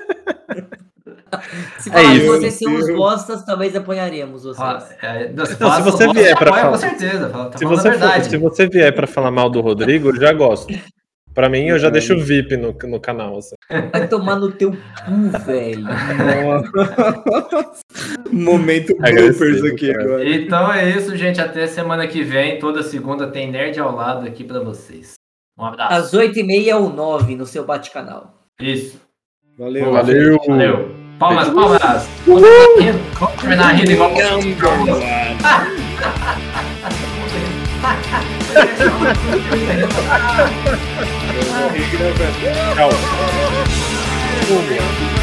se É isso. vocês são uns bostas, talvez apanharemos vocês. Fala- é, não, se, Não, se você vier apoia, falar- Com certeza, fala, tá Se você, for- se você vier pra falar mal do Rodrigo, eu já gosto. Pra mim, eu já deixo o VIP no, no canal. assim. Vai tomar no teu cu, velho. Momento [laughs] bloopers aqui cara. agora. Então é isso, gente. Até semana que vem. Toda segunda tem Nerd ao lado aqui pra vocês. Um abraço. Às 8h30 ou 9 no seu bate-canal. Isso. Valeu. Valeu. Valeu. Palmas, palmas. Vamos terminar rindo igual. Tchau. [laughs]